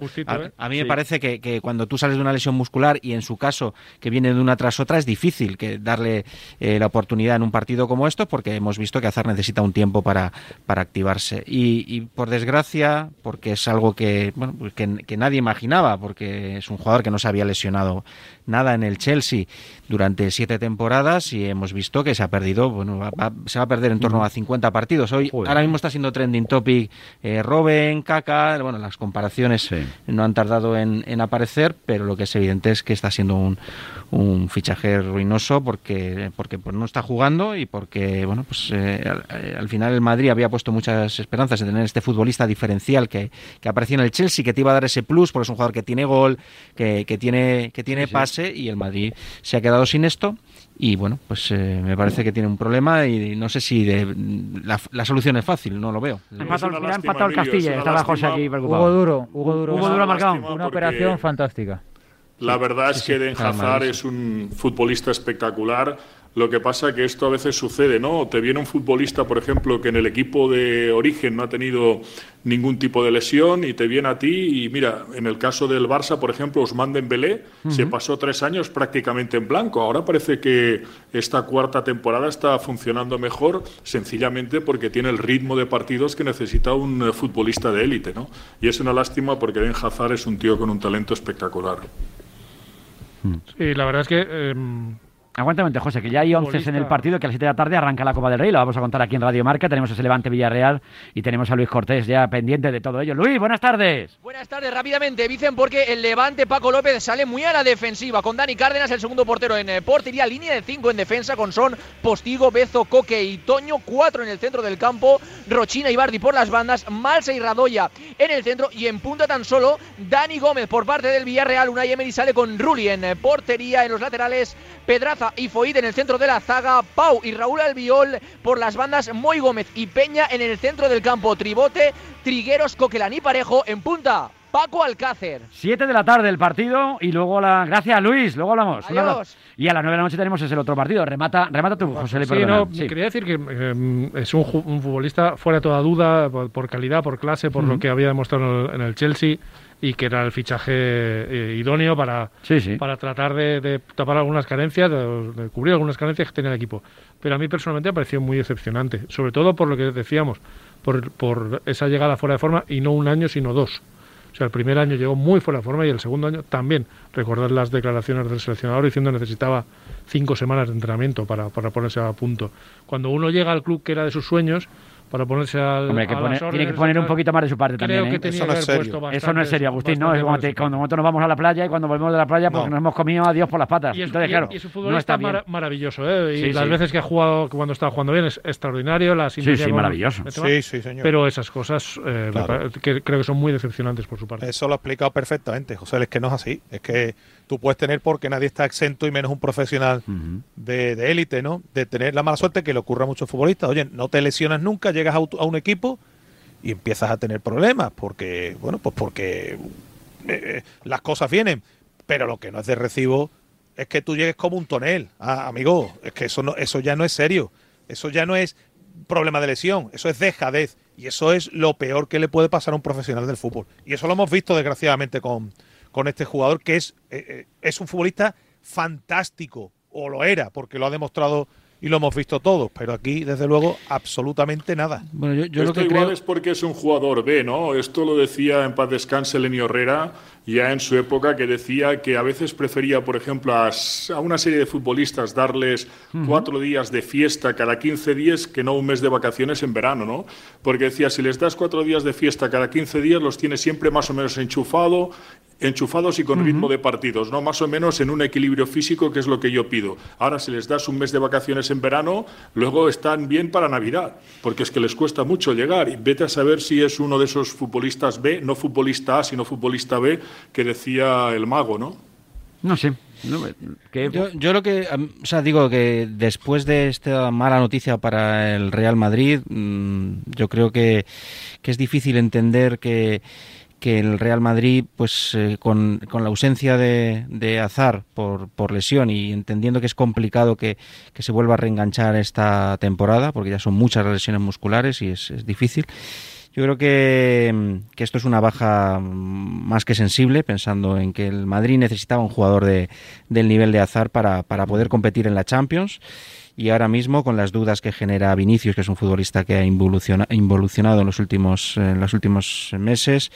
a, mí me parece que, cuando tú sales de una lesión muscular y en su caso que viene de una tras otra es difícil que darle la oportunidad en un partido como esto porque hemos visto que Azar necesita un tiempo para, para activarse. Y, por desgracia porque es algo que, bueno, pues que, que nadie imaginaba porque es un jugador que no se había lesionado nada en el Chelsea durante siete temporadas y hemos visto que se ha perdido, bueno, se va a perder en torno a 50 partidos. Hoy, ahora mismo está siendo trending topic eh, Robben, Kaka, bueno, las comparaciones no han tardado en, aparecer, pero lo que es evidente es que está siendo un, un fichaje ruinoso porque porque pues no está jugando y porque bueno pues eh, al, final el Madrid había puesto muchas esperanzas en tener este futbolista diferencial que, que aparecía en el Chelsea que te iba a dar ese plus porque es un jugador que tiene gol que, que tiene que tiene pase y el Madrid se ha quedado sin esto y bueno, pues eh, me parece que tiene un problema y no sé si la, solución es fácil, no lo veo. Ha empatado el Castilla, estaba José aquí preocupado. Hugo Duro, Hugo Duro, Hugo Duro marcado. Una operación fantástica. La verdad es que Den Hazard es un futbolista espectacular lo que pasa que esto a veces sucede, ¿no? Te viene un futbolista, por ejemplo, que en el equipo de origen no ha tenido ningún tipo de lesión y te viene a ti y mira, en el caso del Barça, por ejemplo, Ousmane Dembélé se pasó tres años prácticamente en blanco. Ahora parece que esta cuarta temporada está funcionando mejor sencillamente porque tiene el ritmo de partidos que necesita un eh, futbolista de élite, ¿no? Y es una lástima porque Ben Hazard es un tío con un talento espectacular. Sí, la verdad es que... Aguantamente, José, que ya hay 11 en el partido, que a las 7 de la tarde arranca la Copa del Rey, lo vamos a contar aquí en Radio Marca, tenemos ese Levante Villarreal y tenemos a Luis Cortés ya pendiente de todo ello. Luis, buenas tardes. Buenas tardes, rápidamente, dicen porque el Levante Paco López sale muy a la defensiva, con Dani Cárdenas, el segundo portero en eh, portería, línea de 5 en defensa, con Son, Postigo, Bezo, Coque y Toño, 4 en el centro del campo, Rochina y Bardi por las bandas, Malsa y Radoya en el centro y en punta tan solo Dani Gómez por parte del Villarreal, Unai Emery sale con Rulli en eh, portería, en los laterales, Pedraza y Foid en el centro de la zaga, Pau y Raúl Albiol por las bandas, Moy Gómez y Peña en el centro del campo, Tribote, Trigueros, Coquelán y Parejo en punta. Paco Alcácer. Siete de la tarde el partido y luego la. Gracias, Luis. Luego hablamos. Adiós. Y a las nueve de la noche tenemos ese otro partido. Remata, remata tú, José Sí, no, quería decir que em, es un, futbolista fuera de toda duda por, calidad, por clase, por lo que había demostrado en el Chelsea y que era el fichaje eh, idóneo para, para tratar de, tapar algunas carencias, de, cubrir algunas carencias que tenía el equipo. Pero a mí personalmente me pareció muy decepcionante, sobre todo por lo que decíamos, por, por esa llegada fuera de forma y no un año, sino dos. O sea, el primer año llegó muy fuera de forma y el segundo año también. Recordar las declaraciones del seleccionador diciendo que necesitaba cinco semanas de entrenamiento para, para ponerse a punto. Cuando uno llega al club que era de sus sueños, para ponerse al. Hombre, que tiene que poner un poquito más de su parte también. ¿eh? eso, no es serio. eso no es serio, Agustín. No, es cuando nosotros nos vamos a la playa y cuando volvemos de la playa porque nos hemos comido a Dios por las patas. Y es, Entonces, claro, y es un futbolista maravilloso. ¿eh? Y las veces que ha jugado, cuando estaba jugando bien, es extraordinario. La sí, sí, maravilloso. Sí, sí, señor. Pero esas cosas eh, que creo que son muy decepcionantes por su parte. Eso lo ha explicado perfectamente, José. Es que no es así. Es que tú puedes tener, porque nadie está exento y menos un profesional de élite, ¿no? De tener la mala suerte que le ocurra a muchos futbolistas. Oye, no te lesionas nunca, llegas a, un equipo y empiezas a tener problemas, porque, bueno, pues porque eh, eh, las cosas vienen. Pero lo que no es de recibo es que tú llegues como un tonel, ah, amigo. Es que eso, no, eso ya no es serio. Eso ya no es problema de lesión, eso es dejadez. Y eso es lo peor que le puede pasar a un profesional del fútbol. Y eso lo hemos visto, desgraciadamente, con, con este jugador que es, eh, eh, es un futbolista fantástico, o lo era, porque lo ha demostrado y lo hemos visto todos, pero aquí, desde luego, absolutamente nada. Bueno, yo, yo Esto lo que igual es porque es un jugador B, ¿no? Esto lo decía en paz descanse Lenny Herrera ya en su época, que decía que a veces prefería, por ejemplo, a, una serie de futbolistas darles cuatro días de fiesta cada 15 días que no un mes de vacaciones en verano, ¿no? Porque decía, si les das cuatro días de fiesta cada 15 días, los tienes siempre más o menos enchufado enchufados y con ritmo de partidos, ¿no? Más o menos en un equilibrio físico, que es lo que yo pido. Ahora, si les das un mes de vacaciones en verano, luego están bien para Navidad, porque es que les cuesta mucho llegar. Y vete a saber si es uno de esos futbolistas B, no futbolista A, sino futbolista B, que decía el mago, ¿no? No sé. Yo, lo que, o sea, digo que después de esta mala noticia para el Real Madrid, mm, yo creo que, que es difícil entender que que el Real Madrid, pues eh, con, la ausencia de, de Azar por, por, lesión y entendiendo que es complicado que, se vuelva a reenganchar esta temporada, porque ya son muchas lesiones musculares y es, difícil. Yo creo que, esto es una baja más que sensible, pensando en que el Madrid necesitaba un jugador de, del nivel de Azar para, para poder competir en la Champions y ahora mismo con las dudas que genera Vinicius, que es un futbolista que ha involucionado en los últimos, en los últimos meses,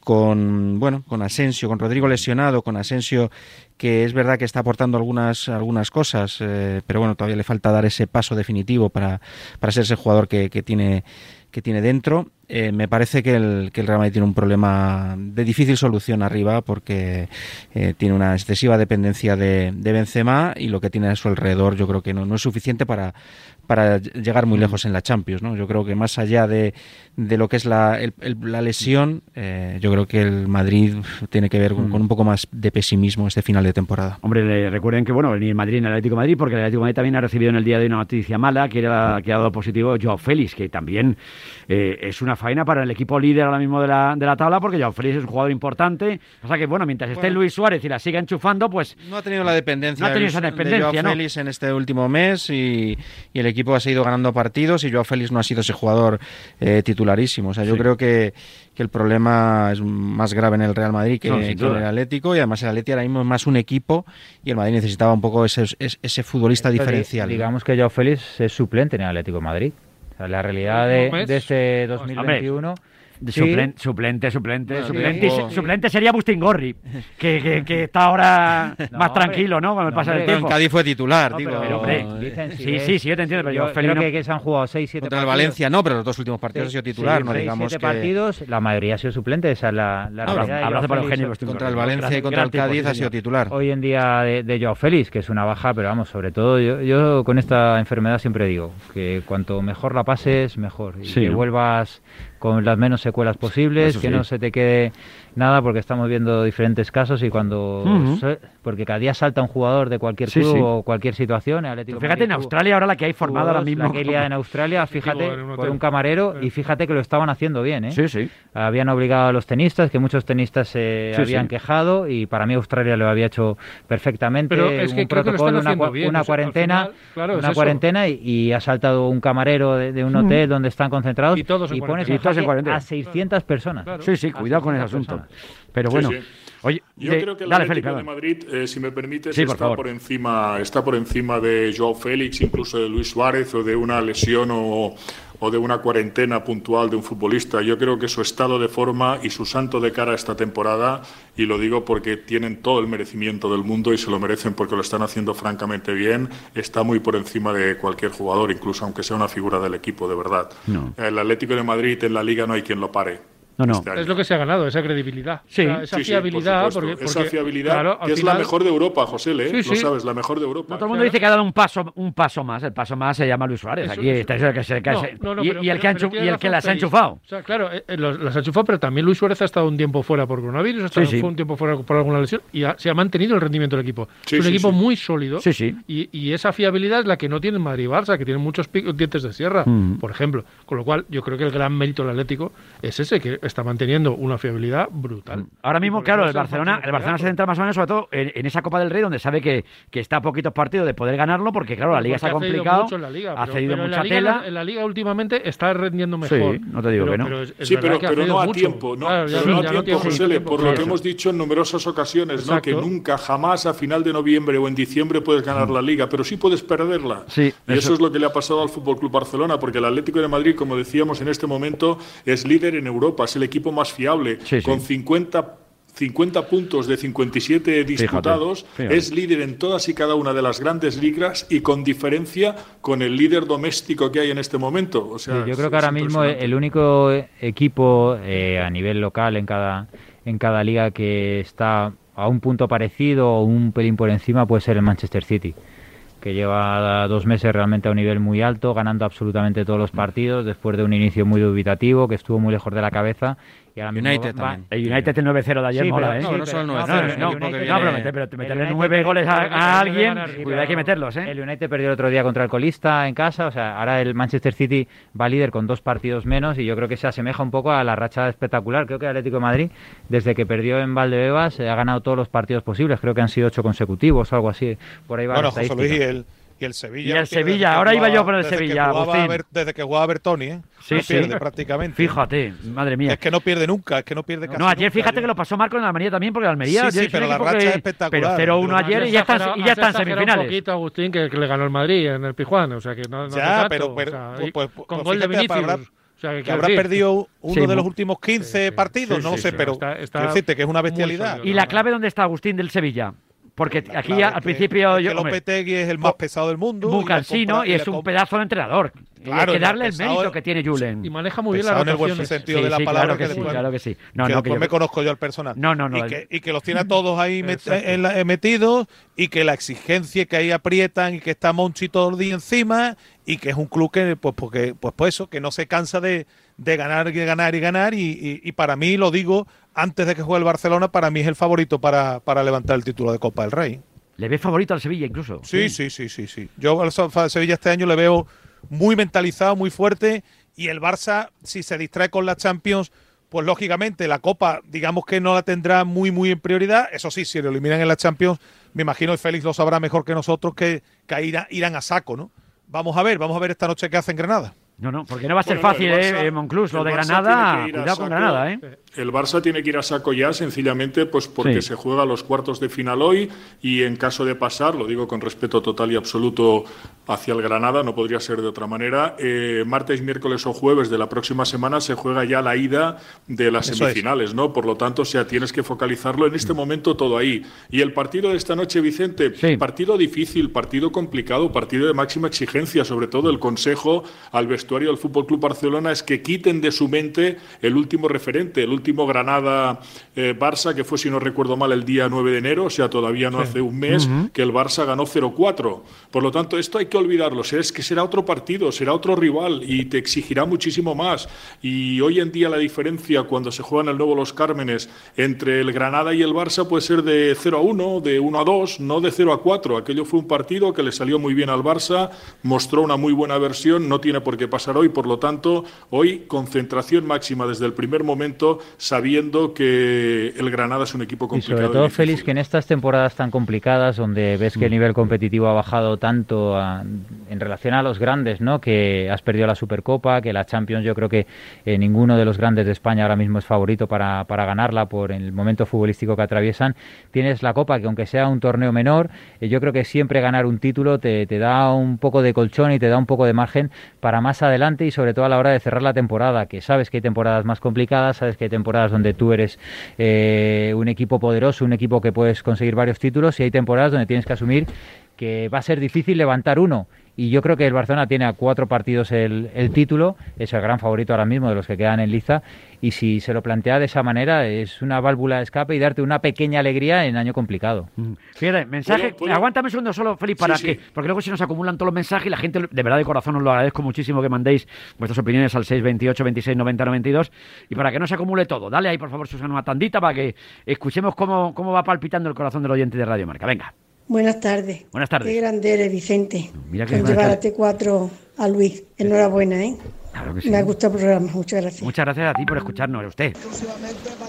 con bueno con Asensio, con Rodrigo lesionado, con Asensio que es verdad que está aportando algunas algunas cosas, eh, pero bueno todavía le falta dar ese paso definitivo para, para ser ese jugador que, que tiene que tiene dentro. Eh, me parece que el, que el Real Madrid tiene un problema de difícil solución arriba porque eh, tiene una excesiva dependencia de, Benzema y lo que tiene a su alrededor yo creo que no es suficiente para, para llegar muy lejos en la Champions. ¿no? Yo creo que más allá de, de lo que es la, la lesión, eh, yo creo que el Madrid tiene que ver con, con, un poco más de pesimismo este final de temporada. Hombre, recuerden que bueno, ni el Madrid ni el Atlético de Madrid, porque el Atlético de Madrid también ha recibido en el día de hoy una noticia mala, que era que ha dado positivo Joao Félix, que también eh, es una faena para el equipo líder ahora mismo de la, de la tabla, porque Joao Félix es un jugador importante. O sea que, bueno, mientras esté Luis Suárez y la siga enchufando, pues... No ha tenido la dependencia, no ha tenido esa dependencia de Joao Félix en este último mes y, y, el equipo ha seguido ganando partidos y Joao Félix no ha sido ese jugador eh, titularísimo. O sea, yo sí. creo que, que, el problema es más grave en el Real Madrid que, no, que en el Atlético y además el Atlético ahora mismo es más un equipo y el Madrid necesitaba un poco ese, ese, ese futbolista Esto diferencial. Digamos que Joao Félix es suplente en el Atlético de Madrid. O sea, la realidad de, de este 2021... Hombre. Suplente, sí. suplente, suplente, bueno, suplente, sí. suplente, sería Bustin Gorri, que, que, que, está ahora no, más tranquilo, ¿no? Con el no, paso del tiempo. En Cádiz fue titular, digo. Pero, dicen, sí, sí, sí, yo te entiendo. Pero yo, yo creo que, que, se han jugado 6, 7 Contra el Valencia no, pero los dos últimos partidos ha sido titular, sí, no seis, digamos siete que... partidos, la mayoría ha sido suplente, esa es la, la Habla, realidad. Abrazo para Eugenio Bustin Contra el Valencia y contra el Cádiz ha sido titular. Hoy en día de, de Joao Félix, que es una baja, pero vamos, sobre todo yo, yo con esta enfermedad siempre digo que cuanto mejor la pases, mejor. Y que vuelvas con las menos secuelas posibles, Eso que sí. no se te quede nada, porque estamos viendo diferentes casos y cuando. Uh -huh. Porque cada día salta un jugador de cualquier club sí, sí. o cualquier situación. Atlético fíjate Madrid, en Australia, ahora la que hay formada ahora mismo. La que hay en Australia, fíjate, por un camarero, y fíjate que lo estaban haciendo bien, ¿eh? Sí, sí. Habían obligado a los tenistas, que muchos tenistas se sí, habían quejado, y para mí Australia lo había hecho perfectamente. Pero es que un protocolo, una, bien, una o sea, cuarentena, final, claro, una cuarentena, y, y, ha saltado un camarero de, de un hotel donde están concentrados y, todos y pones cuarentena. a 600 personas. Sí, sí, cuidado con ese asunto. Pero bueno. Sí, sí. Oye, yo de, creo que el dale, Atlético de Madrid, eh, si me permites, sí, está por, por, encima, está por encima de Joao Félix, incluso de Luis Suárez o de una lesión o, o, de una cuarentena puntual de un futbolista. Yo creo que su estado de forma y su santo de cara esta temporada, y lo digo porque tienen todo el merecimiento del mundo y se lo merecen porque lo están haciendo francamente bien, está muy por encima de cualquier jugador, incluso aunque sea una figura del equipo, de verdad. No. El Atlético de Madrid en la liga no hay quien lo pare. No, no. Este es lo que se ha ganado, esa credibilidad. Sí, o sea, esa sí, fiabilidad. Sí, porque, porque, esa fiabilidad, claro, que es la mejor de Europa, José, ¿eh? Sí, lo sabes, la mejor de Europa. No, todo el mundo dice que ha dado un paso, un paso más. El paso más se llama Luis Suárez. Eso, Aquí eso. está el que se, No, no, no, y, el que, pero- ha enchu- pero y el que las ha tiene enchufado. O sea, claro, eh, eh, los- las ha enchufado, pero también Luis Suárez ha estado un tiempo fuera por coronavirus, ha estado Sí, sí. fue un tiempo fuera por alguna lesión y ha- se ha mantenido el rendimiento del equipo. Sí, es un sí, equipo sí. muy sólido Sí, sí. Y, y esa fiabilidad es la que no tiene el Madrid y Barça, que tienen muchos dientes de sierra, por ejemplo. Con lo cual, yo creo que el gran mérito del Atlético es ese, que está manteniendo una fiabilidad brutal. Ahora mismo, claro, el Barcelona, el Barcelona se centra más o menos sobre todo en, en esa Copa del Rey, donde sabe que, que está a poquitos partidos de poder ganarlo, porque claro, la liga Porque se ha ha cedido complicado, mucho en la liga, ha pero- cedido pero en mucha la liga, tela. En la liga últimamente está rendiendo mejor. Sí, no te digo pero, que no. pero es- es Sí, pero, pero no a mucho. tiempo, ¿no? Claro, ya pero no a tiempo, José, tiempo, por lo que hemos dicho en numerosas ocasiones, ¿no? Que nunca, jamás a final de noviembre o en diciembre puedes ganar la liga, pero sí puedes perderla. Sí, y eso, es lo que le ha pasado al Fútbol Club Barcelona, porque el Atlético de Madrid, como decíamos en este momento, es líder en Europa, es el equipo más fiable, Sí, con 50 50 puntos de 57 disputados, fíjate. es líder en todas y cada una de las grandes ligas y con diferencia con el líder doméstico que hay en este momento. O sea, Sí, yo creo que ahora mismo el único equipo eh, a nivel local en cada en cada liga que está a un punto parecido o un pelín por encima puede ser el Manchester City, que lleva dos meses realmente a un nivel muy alto, ganando absolutamente todos los partidos después de un inicio muy dubitativo, que estuvo muy lejos de la cabeza. Y ahora mismo United va- también. El United el 9-0 de ayer Sí, mola, pero- ¿eh? No, no solo el pero- 9-0, No, no, el no, pero, meter- pero el meterle United- nueve goles a, alguien, cuidado, hay que meterlos, ¿eh? El United perdió el otro día contra el colista en casa, o sea, ahora el Manchester City va líder con dos partidos menos y yo creo que se asemeja un poco a la racha espectacular. Creo que el Atlético de Madrid, desde que perdió en Valdebebas, eh, ha ganado todos los partidos posibles. Creo que han sido ocho consecutivos o algo así. Por ahí va Bueno, la José. Luis y el, y el Sevilla. Y el no Sevilla, que ahora iba yo jugaba- por el desde que Sevilla, jugaba Agustín. Ber- desde que jugaba Bertoni, ¿eh? Sí, no sí. pierde prácticamente. Fíjate, madre mía. Es que no pierde nunca, es que no pierde casi No, ayer nunca, fíjate ayer. que lo pasó Marco en la Almería también, porque la Almería Sí, sí, pero la racha que- es espectacular. Pero 0-1 Has ayer y ya está, y ya has está en exagerado semifinales. un poquito, Agustín, que, que le ganó el Madrid en el Pijuán, o sea que no, no Ya, pero- pero- o sea, pues- pues- con pues gol de Vinicius. habrá- o sea, que Que habrá decir, perdido uno Sí, de los últimos 15 sí, partidos, sí, no lo sí, sé, sí, pero está- está quiero decirte que es una bestialidad. sólido. Y la clave dónde está Agustín del Sevilla. Porque aquí al principio yo. Lopetegui es el más pesado del mundo. Muy cansino y, es un pedazo de entrenador. Claro, hay que darle el mérito que tiene Julen. Y maneja muy bien la rotación. en el buen sentido de la palabra. Claro que, sí, claro que sí. No, que no, me conozco yo al personal. No, no, no. Y que, y que los tiene a todos ahí metidos y que la exigencia que ahí aprietan y que está Monchi todo el día encima y que es un club que, pues, porque, pues, pues eso, que no se cansa de, de ganar y ganar y ganar. Y, y, para mí, lo digo, antes de que juegue el Barcelona, para mí es el favorito para, para levantar el título de Copa del Rey. ¿Le ves favorito al Sevilla incluso? Sí, sí, sí, sí, sí. Yo al Sevilla este año le veo muy mentalizado, muy fuerte. Y el Barça, si se distrae con la Champions, pues lógicamente la Copa, digamos que no la tendrá muy, muy en prioridad. Eso sí, si lo eliminan en la Champions, me imagino que Félix lo sabrá mejor que nosotros, que, que irán, irán a saco, ¿no? Vamos a ver, vamos a ver esta noche qué hace en Granada. No, no, porque no va a ser fácil, ¿eh? Monclús, lo de Granada, cuidado con Granada, ¿eh? El Barça tiene que ir a saco ya, sencillamente, pues porque se juega los cuartos de final hoy y en caso de pasar, lo digo con respeto total y absoluto hacia el Granada, no podría ser de otra manera, eh, martes, miércoles o jueves de la próxima semana se juega ya la ida de las semifinales, ¿no? Por lo tanto, o sea, tienes que focalizarlo en este momento todo ahí. Y el partido de esta noche, Vicente, partido difícil, partido complicado, partido de máxima exigencia, sobre todo el consejo al vestuario del Fútbol Club Barcelona es que quiten de su mente el último referente, el último Granada-Barça, eh, que fue, si no recuerdo mal, el día 9 de enero, o sea, todavía no hace un mes, que el Barça ganó 0-4. Por lo tanto, esto hay que olvidarlo, es que será otro partido, será otro rival y te exigirá muchísimo más. Y hoy en día la diferencia cuando se juegan el nuevo Los Cármenes entre el Granada y el Barça puede ser de 0 a 1, de 1 a 2, no de 0 a 4. Aquello fue un partido que le salió muy bien al Barça, mostró una muy buena versión, no tiene por qué pasar hoy, por lo tanto, hoy concentración máxima desde el primer momento, sabiendo que el Granada es un equipo complicado. Y sobre todo, Félix, que en estas temporadas tan complicadas, donde ves que el mm. nivel competitivo ha bajado tanto en relación a los grandes, ¿no? Que has perdido la Supercopa, que la Champions, yo creo que eh, ninguno de los grandes de España ahora mismo es favorito para, para, ganarla por el momento futbolístico que atraviesan. Tienes la Copa, que aunque sea un torneo menor, eh, yo creo que siempre ganar un título te, te da un poco de colchón y te da un poco de margen para más adelante y sobre todo a la hora de cerrar la temporada, que sabes que hay temporadas más complicadas, sabes que hay temporadas donde tú eres eh, un equipo poderoso, un equipo que puedes conseguir varios títulos y hay temporadas donde tienes que asumir que va a ser difícil levantar uno y yo creo que el Barcelona tiene a cuatro partidos el, título, es el gran favorito ahora mismo de los que quedan en liza, y si se lo plantea de esa manera es una válvula de escape y darte una pequeña alegría en año complicado. Mm. Fíjate, mensaje, aguántame un segundo solo, Felipe, para que, porque luego se nos acumulan todos los mensajes y la gente, de verdad de corazón os lo agradezco muchísimo que mandéis vuestras opiniones al 628 26 90 92 y para que no se acumule todo, dale ahí por favor Susana una tandita para que escuchemos cómo, cómo va palpitando el corazón del oyente de Radio Marca. Venga. Buenas tardes. Buenas tardes. Qué grande eres, Vicente. Mira que llevar a T4 a Luis. Enhorabuena, ¿eh? Claro que sí. Me ha gustado el programa, muchas gracias. Muchas gracias a ti por escucharnos, a usted.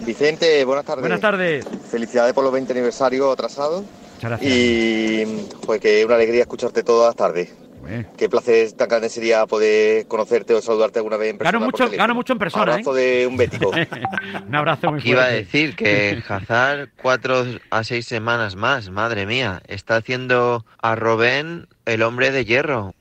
Vicente, buenas tardes. Buenas tardes. Felicidades por los 20 aniversarios atrasados. Muchas gracias. Y pues que una alegría escucharte todas las tardes. Qué placer tan grande sería poder conocerte o saludarte alguna vez en persona. Gano mucho, gano mucho en persona. Un abrazo ¿eh? de un bético. un abrazo muy fuerte. Iba a decir que Hazard cuatro a seis semanas más, madre mía, está haciendo a Robén el hombre de hierro.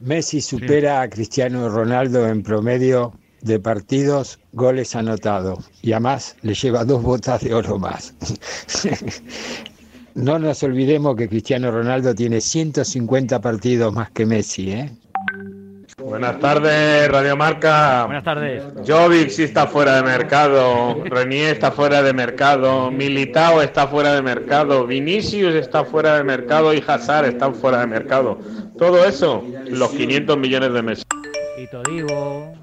Messi supera a Cristiano Ronaldo en promedio de partidos, goles anotados y además le lleva dos botas de oro más. No nos olvidemos que Cristiano Ronaldo tiene 150 partidos más que Messi, ¿eh? Buenas tardes, Radio Marca. Buenas tardes. Jovic sí está fuera de mercado, Renier está fuera de mercado, Militao está fuera de mercado, Vinicius está fuera de mercado y Hazard está fuera de mercado. Todo eso, los 500 millones de Messi. Y te digo,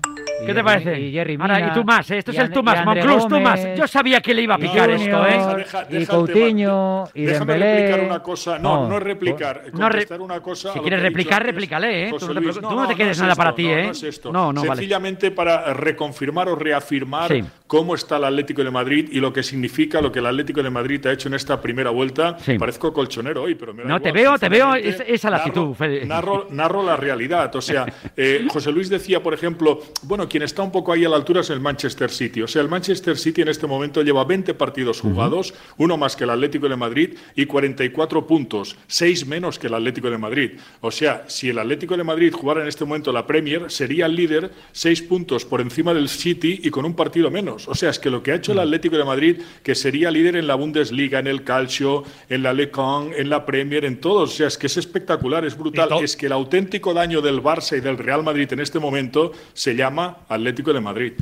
¿Qué te parece? Y Jerry Ahora, y tú más, ¿eh? esto es el tú más, Monclus, tú más. Yo sabía que le iba a picar esto, ¿eh? y Coutinho, y Déjame Dembélé. replicar una cosa. No, no, es replicar. No contestar una cosa. Si quieres replicar, replícale, ¿eh? Tú no, te, quedes nada para ti, ¿eh? No, es esto. No, no, Sencillamente para reconfirmar o reafirmar cómo está el Atlético de Madrid y lo que significa lo que el Atlético de Madrid ha hecho en esta primera vuelta. Parezco colchonero hoy, pero No, te veo, te veo esa la actitud, Narro, narro la realidad. O sea, eh, José Luis decía, por ejemplo, bueno, bueno, quien está un poco ahí a la altura es el Manchester City. O sea, el Manchester City en este momento lleva 20 partidos jugados, uno más que el Atlético de Madrid y 44 puntos, seis menos que el Atlético de Madrid. O sea, si el Atlético de Madrid jugara en este momento la Premier, sería el líder seis puntos por encima del City y con un partido menos. O sea, es que lo que ha hecho el Atlético de Madrid, que sería líder en la Bundesliga, en el Calcio, en la Le en la Premier, en todos. O sea, es que es espectacular, es brutal. Es que el auténtico daño del Barça y del Real Madrid en este momento se llama Atlético de Madrid.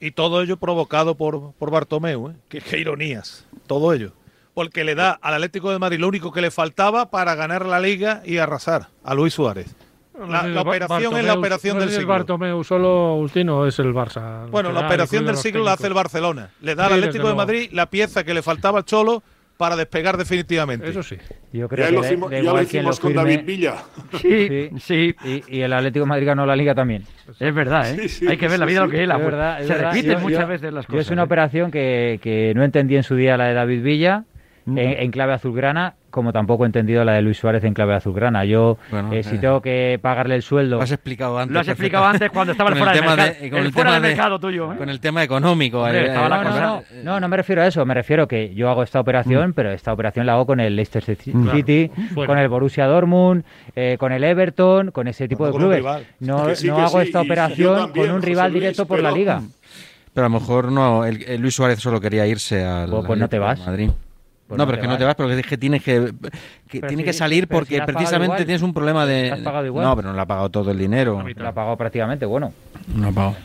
Y todo ello provocado por, por Bartomeu, ¿eh? qué, ironías, todo ello. Porque le da al Atlético de Madrid lo único que le faltaba para ganar la liga y arrasar a Luis Suárez. La, operación es la operación del siglo. Bartomeu solo, Ustino, es el Barça. Bueno, la operación del siglo la hace el Barcelona. Le da al Atlético de Madrid la pieza que le faltaba al Cholo para despegar definitivamente. Eso sí. Yo creo ya que lo hicimos, con David Villa. Sí, sí. Y, el Atlético de Madrid ganó la Liga también. Es verdad, ¿eh? Hay que ver la vida lo que es. La, verdad, se repiten muchas veces las cosas. es una ¿eh? operación que, que no entendí en su día la de David Villa en, clave azulgrana, como tampoco he entendido la de Luis Suárez en clave azulgrana. Yo, eh, si eh, tengo que pagarle el sueldo... Lo has explicado antes. Lo has explicado antes cuando estaba fuera del mercado. con el, fuera mercado tuyo. ¿eh? Con el tema económico. no, no, me refiero a eso. Me refiero que yo hago esta operación, mm. pero esta operación la hago con el Leicester City, con el Borussia Dortmund, con el Everton, con ese tipo de clubes. No, no hago esta operación con un rival directo por la Liga. Pero a lo mejor no, el, Luis Suárez solo quería irse al pues, pues no te vas. Madrid. Pues no, pero es que no te vas, porque es que tienes que, tiene que salir porque precisamente tienes un problema de... No, pero no le ha pagado todo el dinero. Le ha pagado prácticamente, bueno. No ha pagado.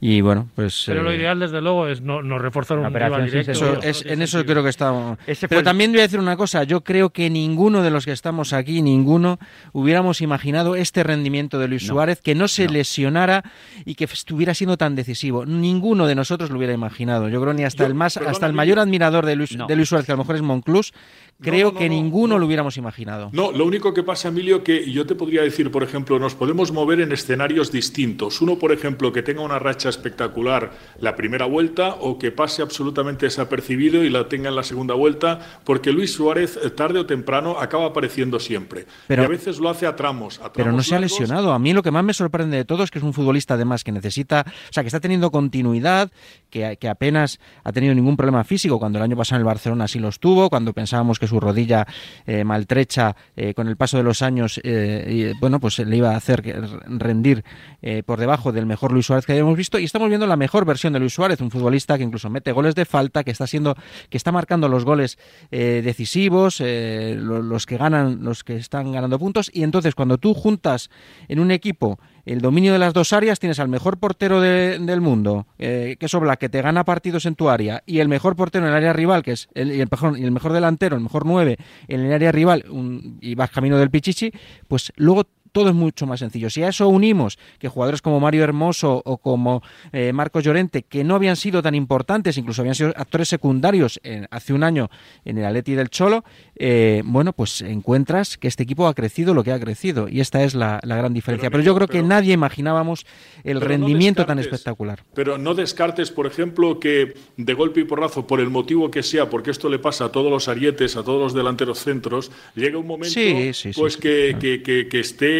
Y bueno, pues. Pero lo eh, ideal, desde luego, es no, reforzar un rival directo. Eso, es, en eso creo que estamos. Pero también voy a decir una cosa: yo creo que ninguno de los que estamos aquí, ninguno, hubiéramos imaginado este rendimiento de Luis Suárez, que no se lesionara y que estuviera siendo tan decisivo. Ninguno de nosotros lo hubiera imaginado. Yo creo ni hasta el más, hasta el mayor admirador de Luis, de Luis Suárez, que a lo mejor es Monclús, creo que ninguno lo hubiéramos imaginado. No, lo único que pasa, Emilio, que yo te podría decir, por ejemplo, nos podemos mover en escenarios distintos. Uno, por ejemplo, que tenga una racha espectacular la primera vuelta o que pase absolutamente desapercibido y la tenga en la segunda vuelta, porque Luis Suárez, eh, tarde o temprano, acaba apareciendo siempre. Pero, y a veces lo hace a tramos. pero no se ha lesionado. A mí lo que más me sorprende de todo es que es un futbolista, además, que necesita, o sea, que está teniendo continuidad, que, que apenas ha tenido ningún problema físico, cuando el año pasado en el Barcelona sí los tuvo, cuando pensábamos que su rodilla eh, maltrecha eh, con el paso de los años, bueno, pues le iba a hacer rendir por debajo del mejor Luis Suárez que habíamos visto. Y estamos viendo la mejor versión de Luis Suárez, un futbolista que incluso mete goles de falta, que está siendo, que está marcando los goles eh, decisivos, eh, los, que ganan, los que están ganando puntos. Y entonces, cuando tú juntas en un equipo el dominio de las dos áreas, tienes al mejor portero del mundo, eh, que es que te gana partidos en tu área, y el mejor portero en el área rival, que es el, el, mejor, el mejor delantero, el mejor nueve en el área rival, y vas camino del Pichichi, pues luego todo es mucho más sencillo. Si a eso unimos que jugadores como Mario Hermoso o como eh, Marcos Llorente, que no habían sido tan importantes, incluso habían sido actores secundarios hace un año en el Atleti del Cholo, eh, bueno, pues encuentras que este equipo ha crecido lo que ha crecido y esta es la, gran diferencia. Pero, yo creo que nadie imaginábamos el rendimiento tan espectacular. Pero no descartes, por ejemplo, que de golpe y porrazo, por el motivo que sea, porque esto le pasa a todos los arietes, a todos los delanteros centros, llega un momento pues que, que esté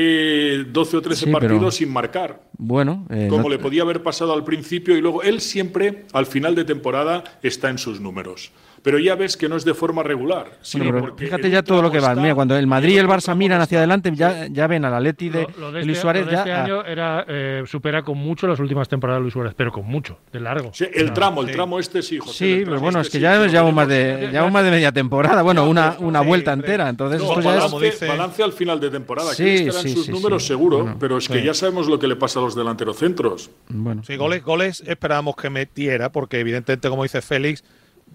12 o 13 partidos sin marcar. Bueno, eh, como le podía haber pasado al principio y luego él siempre al final de temporada está en sus números pero ya ves que no es de forma regular. fíjate ya todo lo que va. Mira, cuando el Madrid y el Barça miran hacia adelante, ya, ya ven a la Leti de, Luis este, Suárez. Lo de este año era, eh, supera con mucho las últimas temporadas de Luis Suárez, pero con mucho, de largo. el tramo, el tramo este sí, José. Sí, pero bueno, es que ya llevamos más de, más de media temporada, bueno, una, una vuelta entera. Entonces, esto ya balance, balance al final de temporada. Sí, sí, sus números seguro, pero es que ya sabemos lo que le pasa a los delanteros centros. Bueno. Sí, goles, goles esperábamos que metiera, porque evidentemente, como dice Félix,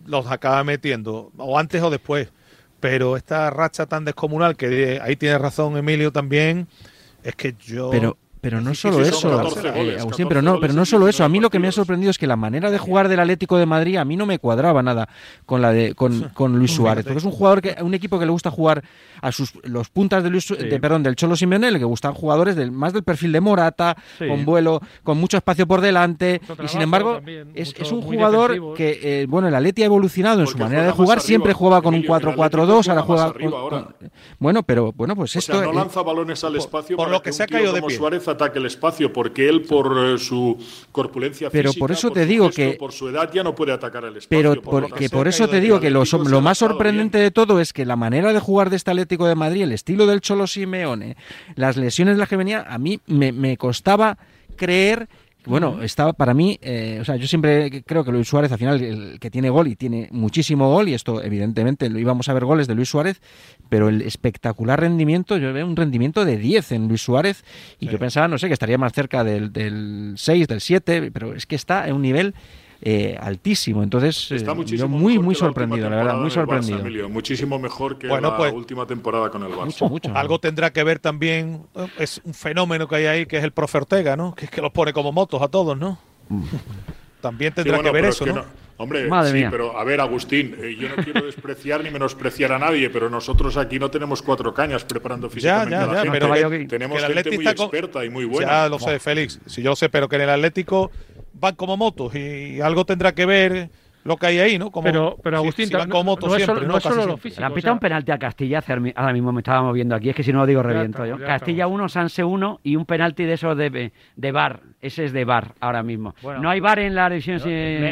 los acaba metiendo, o antes o después. Pero esta racha tan descomunal, que ahí tiene razón Emilio también, es que yo... pero no solo eso, eh, Agustín, pero no, pero no solo eso. A mí lo que me ha sorprendido es que la manera de jugar del Atlético de Madrid a mí no me cuadraba nada con la de con, con Luis Suárez, porque es un jugador que un equipo que le gusta jugar a sus los puntas de Luis, de, perdón, del Cholo Simeone, le que gustan jugadores del más del perfil de Morata, con vuelo, con mucho espacio por delante, y sin embargo es, es, un jugador que eh, bueno, el Atleti ha evolucionado en su manera de jugar, siempre jugaba con un 4-4-2, ahora juega con, bueno, pero bueno, pues esto no lanza balones al espacio por, lo que se ha caído de Suárez ataque al espacio, porque él por eh, su corpulencia pero física, por eso te digo que su edad ya no puede atacar al espacio. Pero por, que por eso te digo que lo, lo más sorprendente de todo es que la manera de jugar de este Atlético de Madrid, el estilo del Cholo Simeone, las lesiones de las que venía, a mí me costaba creer bueno, estaba para mí, eh, o sea, yo siempre creo que Luis Suárez al final el que tiene gol y tiene muchísimo gol y esto evidentemente lo íbamos a ver goles de Luis Suárez, pero el espectacular rendimiento, yo veo un rendimiento de 10 en Luis Suárez y yo pensaba, no sé, que estaría más cerca del, del 6, del 7, pero es que está en un nivel eh, altísimo. Entonces, eh, yo muy, muy sorprendido, la, verdad, muy sorprendido. Muchísimo mejor que la pues, última temporada con el Barça. Algo tendrá que ver también, eh, es un fenómeno que hay ahí, que es el profe Ortega, ¿no? Que es que los pone como motos a todos, ¿no? Mm. También tendrá que ver eso, ¿no? Hombre, Madre sí, pero a ver, Agustín, yo no quiero despreciar ni menospreciar a nadie, pero nosotros aquí no tenemos cuatro cañas preparando físicamente a la gente. Tenemos que gente muy experta y muy buena. Ya lo sé, Félix, si yo sé, pero que en el Atlético van como motos y algo tendrá que ver lo que hay ahí, ¿no? Como, pero, pero Agustín, van como motos siempre, ¿no? no es solo lo físico, Le han pitado un penalti a Castilla, ahora mismo me estábamos viendo aquí, es que si no lo digo reviento yo. Castilla 1, Sanse 1 y un penalti de esos de, de bar, ese es de bar ahora mismo. Bueno, no hay bar en la división. No,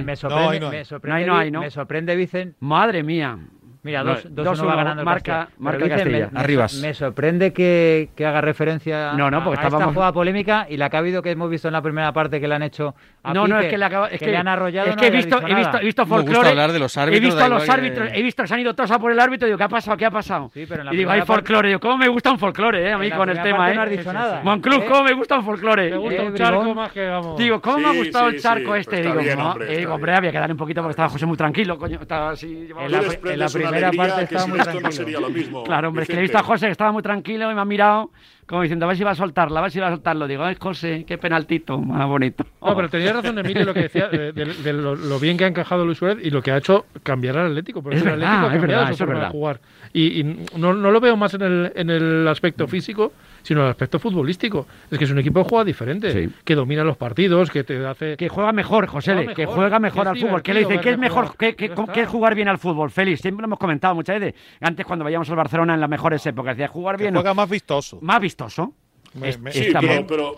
me, sorprende, no. Me sorprende, Me sorprende, Vicen. Madre mía. Mira, 2-1 dos, dos, va ganando marca, el marca Castilla. Me, Arribas. Me sorprende que, que haga referencia no, no, porque a estábamos... esta jugada polémica y la que ha habido que hemos visto en la primera parte que le han hecho No, no, es que, la, le han arrollado. Es que he, visto, he, visto, he visto folclore. hablar de los árbitros. He visto a los árbitros, he visto se han ido todos a por el árbitro y digo, ¿qué ha pasado? ¿Qué ha pasado? Sí, pero y digo, hay folclore. Digo, ¿cómo me gusta un folclore, eh, a mí con el tema, eh? No has eh?". dicho nada. Moncluz, eh, ¿cómo me gusta un folclore? Me gusta un charco más que vamos. Digo, ¿cómo me ha gustado el charco este? Pues digo, hombre, eh, había que darle un poquito porque estaba José muy tranquilo. Estaba así, en la primera parte estaba muy tranquilo. No sería lo mismo, claro, hombre, Vicente. es que le he visto a José que estaba muy tranquilo y me ha mirado como diciendo, a ver si va a soltarla, a ver si va a soltarlo. Digo, es José, qué penaltito, más bonito. No, pero tenías razón, Emilio, lo que decía, de, de, de lo, lo, bien que ha encajado Luis Suárez y lo que ha hecho cambiar al Atlético. Porque es el verdad, Atlético ha es verdad, su forma es verdad. jugar y, y no, no, lo veo más en el, en el aspecto físico, sino en el aspecto futbolístico. Es que es un equipo que juega diferente, que domina los partidos, que te hace... Que juega mejor, José, que juega mejor al fútbol. Que le dice, ¿qué es mejor? ¿Qué, qué, es jugar bien al fútbol? Félix, siempre lo hemos comentado muchas veces. Antes, cuando vayamos al Barcelona en las mejores épocas, decía jugar bien... Juega más vistoso. Más vistoso. Me, pero,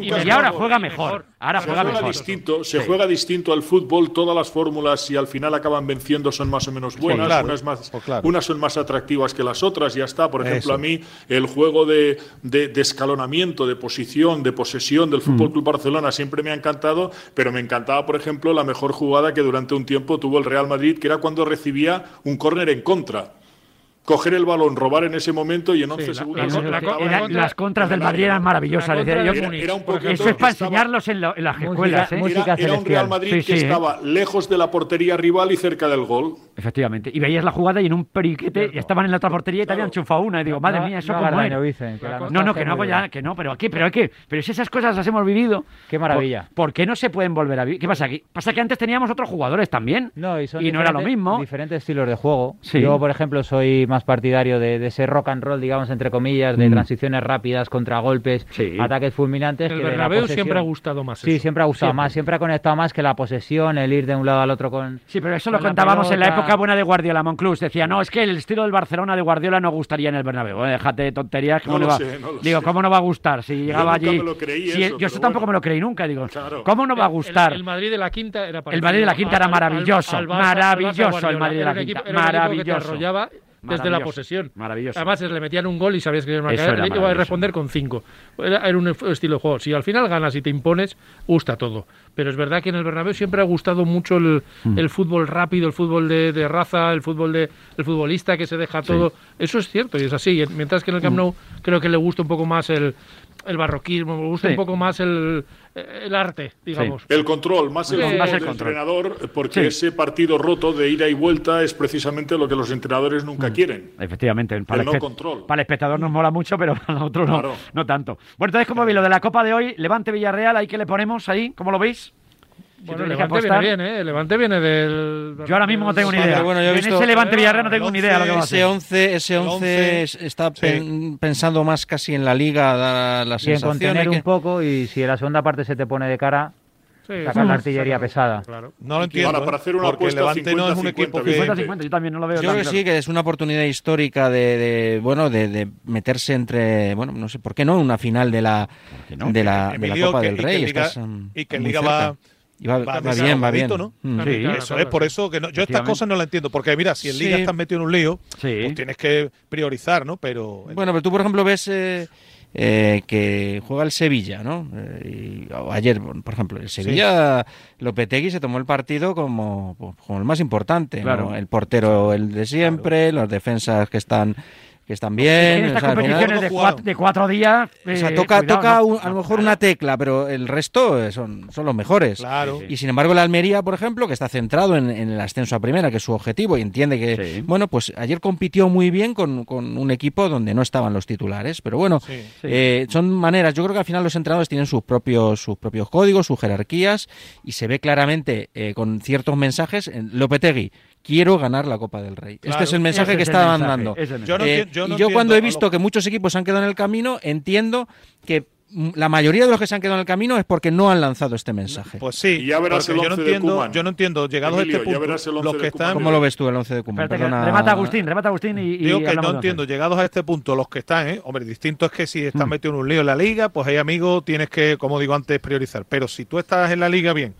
y, ahora juega mejor. Se juega. Distinto, se juega distinto al fútbol. Todas las fórmulas, si al final acaban venciendo, son más o menos buenas. Unas, más, unas, son más atractivas que las otras. Ya está. Por ejemplo, a mí el juego de, de, escalonamiento, de posición, de posesión del Fútbol. Club Barcelona siempre me ha encantado. Pero me encantaba, por ejemplo, la mejor jugada que durante un tiempo tuvo el Real Madrid, que era cuando recibía un córner en contra coger el balón, robar en ese momento y en 11 segundos. Las contras del Madrid eran maravillosas. Eso es para enseñarlos en, en las escuelas. ¿eh? música era, un Real Madrid que ¿eh? estaba lejos de la portería rival y cerca del gol. Efectivamente. Y veías la jugada y en un periquete estaban en la otra portería y claro. te habían chufado una. Y digo, madre mía, eso no No, no, que no hago que no, pero aquí, pero aquí. Pero si esas cosas las hemos vivido. Qué maravilla. ¿Por, qué no se pueden volver a vivir? ¿Qué pasa aquí? Pasa que antes teníamos otros jugadores también. No, y, son y no era lo mismo. Diferentes estilos de juego. Yo, por ejemplo, soy más partidario de, ese rock and roll, digamos, entre comillas, de mm. transiciones rápidas, contragolpes, ataques fulminantes. El que siempre ha gustado más. Sí, siempre ha gustado más. Siempre ha conectado más que la posesión, el ir de un lado al otro con. Sí, pero eso lo contábamos en la época época buena de Guardiola, Monclus decía, no, es que el estilo del Barcelona de Guardiola no gustaría en el Bernabéu. Bueno, déjate de tonterías. ¿cómo no, lo va? Sé, no lo digo, sé. ¿cómo no va a gustar? Si llegaba yo allí... Me lo creí si, eso, yo eso tampoco bueno. me lo creí nunca, digo. Claro. ¿Cómo no va a gustar? El, el, Madrid de la Quinta era El Madrid de la Quinta al, era maravilloso, al, al, maravilloso el Madrid de la Quinta, maravilloso desde la posesión. Maravilloso. Además, le metían un gol y sabías que iba a responder con cinco. Era, un estilo de juego. Si al final ganas y te impones, gusta todo. Pero es verdad que en el Bernabéu siempre ha gustado mucho el, fútbol rápido, el fútbol de, raza, el fútbol de el futbolista que se deja todo. Eso es cierto y es así. Mientras que en el Camp Nou creo que le gusta un poco más el el barroquismo, me gusta un poco más el, el arte, digamos. El control, más el, más el control. entrenador, porque ese partido roto de ida y vuelta es precisamente lo que los entrenadores nunca mm. quieren. Efectivamente, para el, control. Para el espectador nos mola mucho, pero para nosotros claro. no, no tanto. Bueno, entonces, como claro. vi lo de la Copa de hoy, Levante Villarreal, ahí que le ponemos ahí, ¿cómo lo veis? Bueno, si Levante viene bien, ¿eh? Levante viene del... Yo ahora mismo no tengo ni idea. Bueno, yo he visto, en ese Levante Villarreal no tengo ni idea. Ese 11, ese 11 está pensando más casi en la liga, la, Y en contener un poco y si en la segunda parte se te pone de cara, Sí, sacar la artillería pesada. Claro. No lo entiendo. Para ¿eh? hacer una porque Levante no es un equipo que. yo también no lo veo. Yo creo que sí, que es una oportunidad histórica de, bueno, de, meterse entre, bueno, no sé por qué no, una final de la, de la, de la Copa del Rey. Y que, Estás, va y va, va, va bien, va bien. ¿no? Mm. Sí, eso es por eso que no, yo estas cosas no las entiendo. Porque mira, si en Liga sí. estás metido en un lío, sí. pues tienes que priorizar, ¿no? Pero. Bueno, pero tú, por ejemplo, ves. Eh, eh, que juega el Sevilla, ¿no? Eh, y, ayer, por ejemplo, el Sevilla, sí. Lopetegui se tomó el partido como, como el más importante, claro. ¿no? El portero, el de siempre, claro. los defensas que están que están bien. En estas o sea, competiciones de cuatro, de cuatro, días. Eh, o sea, toca, cuidado, toca un, a lo mejor una tecla, pero el resto son, son los mejores. Claro. Y sin embargo, la Almería, por ejemplo, que está centrado en, en el ascenso a primera, que es su objetivo, y entiende que, sí. bueno, pues ayer compitió muy bien con, con, un equipo donde no estaban los titulares. Pero bueno, sí, eh, son maneras. Yo creo que al final los entrenadores tienen sus propios, sus propios códigos, sus jerarquías, y se ve claramente eh, con ciertos mensajes. En Lopetegui quiero ganar la Copa del Rey. Claro, este es el mensaje que estaban dando. Yo no, eh, yo no y yo cuando he visto lo... que muchos equipos se han quedado en el camino, entiendo que la mayoría de los que se han quedado en el camino es porque no han lanzado este mensaje. Pues sí, y ya verás el yo no entiendo, yo no entiendo, llegados Emilio, a este punto, los que están ¿Cómo lo ves tú el 11 de Cuman? Perdona... Remata Agustín, remata Agustín y, y Digo que no entiendo, llegados a este punto los que están, ¿eh? hombre, distinto es que si estás mm. metido en un lío en la liga, pues ahí amigo tienes que, como digo antes, priorizar, pero si tú estás en la liga bien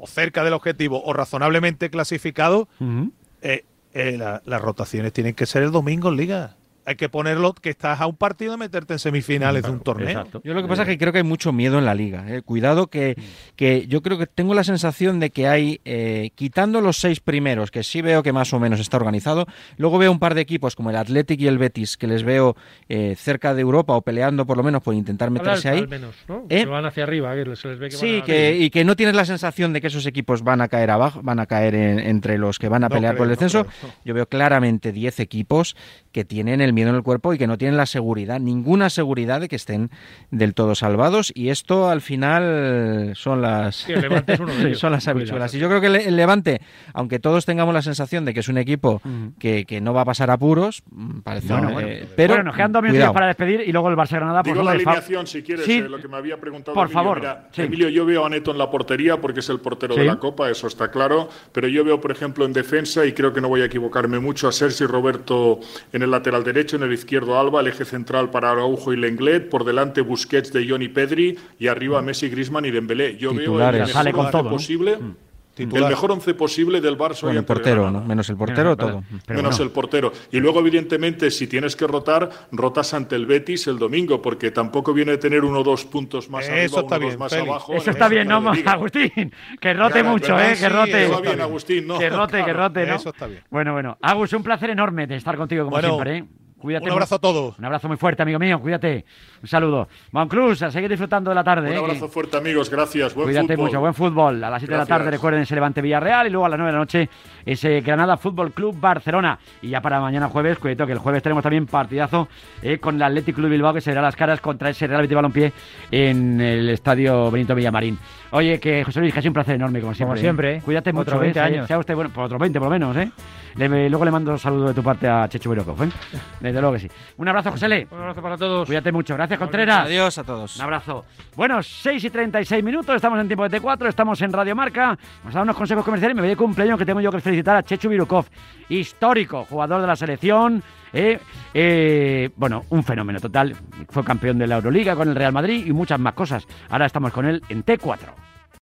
o cerca del objetivo o razonablemente clasificado, uh -huh. eh, eh, la, las rotaciones tienen que ser el domingo en liga. Hay que ponerlo que estás a un partido de meterte en semifinales claro, de un torneo. Exacto. Yo lo que pasa es que creo que hay mucho miedo en la liga. Eh. Cuidado que, que yo creo que tengo la sensación de que hay, eh, quitando los seis primeros, que sí veo que más o menos está organizado, luego veo un par de equipos como el Athletic y el Betis, que les veo eh, cerca de Europa o peleando por lo menos por intentar meterse al, ahí. Al menos, ¿no? Que van hacia arriba, que se les ve que Sí, van que, y que no tienes la sensación de que esos equipos van a caer abajo, van a caer en, entre los que van a no pelear creo, por el descenso. No creo, yo veo claramente 10 equipos que tienen el miedo en el cuerpo y que no tienen la seguridad, ninguna seguridad de que estén del todo salvados y esto al final son las sí, son las habichuelas. Y yo creo que el Levante, aunque todos tengamos la sensación de que es un equipo que, que no va a pasar apuros, mm, parece bueno, eh, bueno. pero bueno, nos quedan dos minutos para despedir y luego el Barça Granada Digo por la alineación si quieres, sí. eh, lo que me había preguntado por Emilio. favor. Mira, sí. Emilio, yo veo a Neto en la portería porque es el portero sí. de la Copa, eso está claro, pero yo veo, por ejemplo, en defensa y creo que no voy a equivocarme mucho a Sergi Roberto en el lateral derecho, en el izquierdo Alba, el eje central para Araujo y Lenglet, por delante Busquets de Johnny Pedri y arriba Messi, Griezmann y Dembélé. Yo Titulares. veo el mejor Sale con todo, ¿no? posible. Mm. Titular. El mejor once posible del Barça bueno, el portero, ¿no? menos el portero, pero, todo. Pero menos bueno. el portero. Y luego, evidentemente, si tienes que rotar, rotas ante el Betis el domingo, porque tampoco viene a tener uno o dos puntos más Eso arriba, está uno bien, más Félix. abajo. Eso está bien, ¿no, Agustín? Que rote ya, mucho. ¿eh? Que rote. Sí, bien, Agustín, ¿no? Que rote, claro, que rote, ¿no? Eso está bien. Bueno, bueno. Agus, un placer enorme de estar contigo, como bueno, siempre, ¿eh? Cuídate. Un abrazo a todos. Un abrazo muy fuerte, amigo mío. Cuídate. Un saludo. Monclus, a seguir disfrutando de la tarde. Un ¿eh? abrazo fuerte, amigos. Gracias. Buen Cuídate fútbol. mucho. Buen fútbol. A las 7 de la tarde recuerden ese Levante Villarreal y luego a las 9 de la noche ese Granada Fútbol Club Barcelona. Y ya para mañana jueves, cuidado que el jueves tenemos también partidazo eh, con el Athletic Club Bilbao que se verá las caras contra ese Real Betis Balompié en el estadio Benito Villamarín. Oye, que José Luis, que ha sido un placer enorme, como siempre. Como siempre. ¿eh? Cuídate Otro mucho. 20 ¿eh? años. Sea usted, bueno, por otros 20 por lo menos, ¿eh? Le, luego le mando un saludo de tu parte a Chechu Berokov, ¿eh? Desde luego que sí. Un abrazo, José Le. Un abrazo para todos. Cuídate mucho. Gracias, Contreras. Adiós a todos. Un abrazo. Bueno, 6 y 36 minutos, estamos en tiempo de T4, estamos en Radio Marca. Vamos a dar unos consejos comerciales. Me voy de cumpleaños que tengo yo que felicitar a Chechu Virukov, histórico, jugador de la selección. Eh, eh, bueno, un fenómeno total. Fue campeón de la Euroliga con el Real Madrid y muchas más cosas. Ahora estamos con él en T4.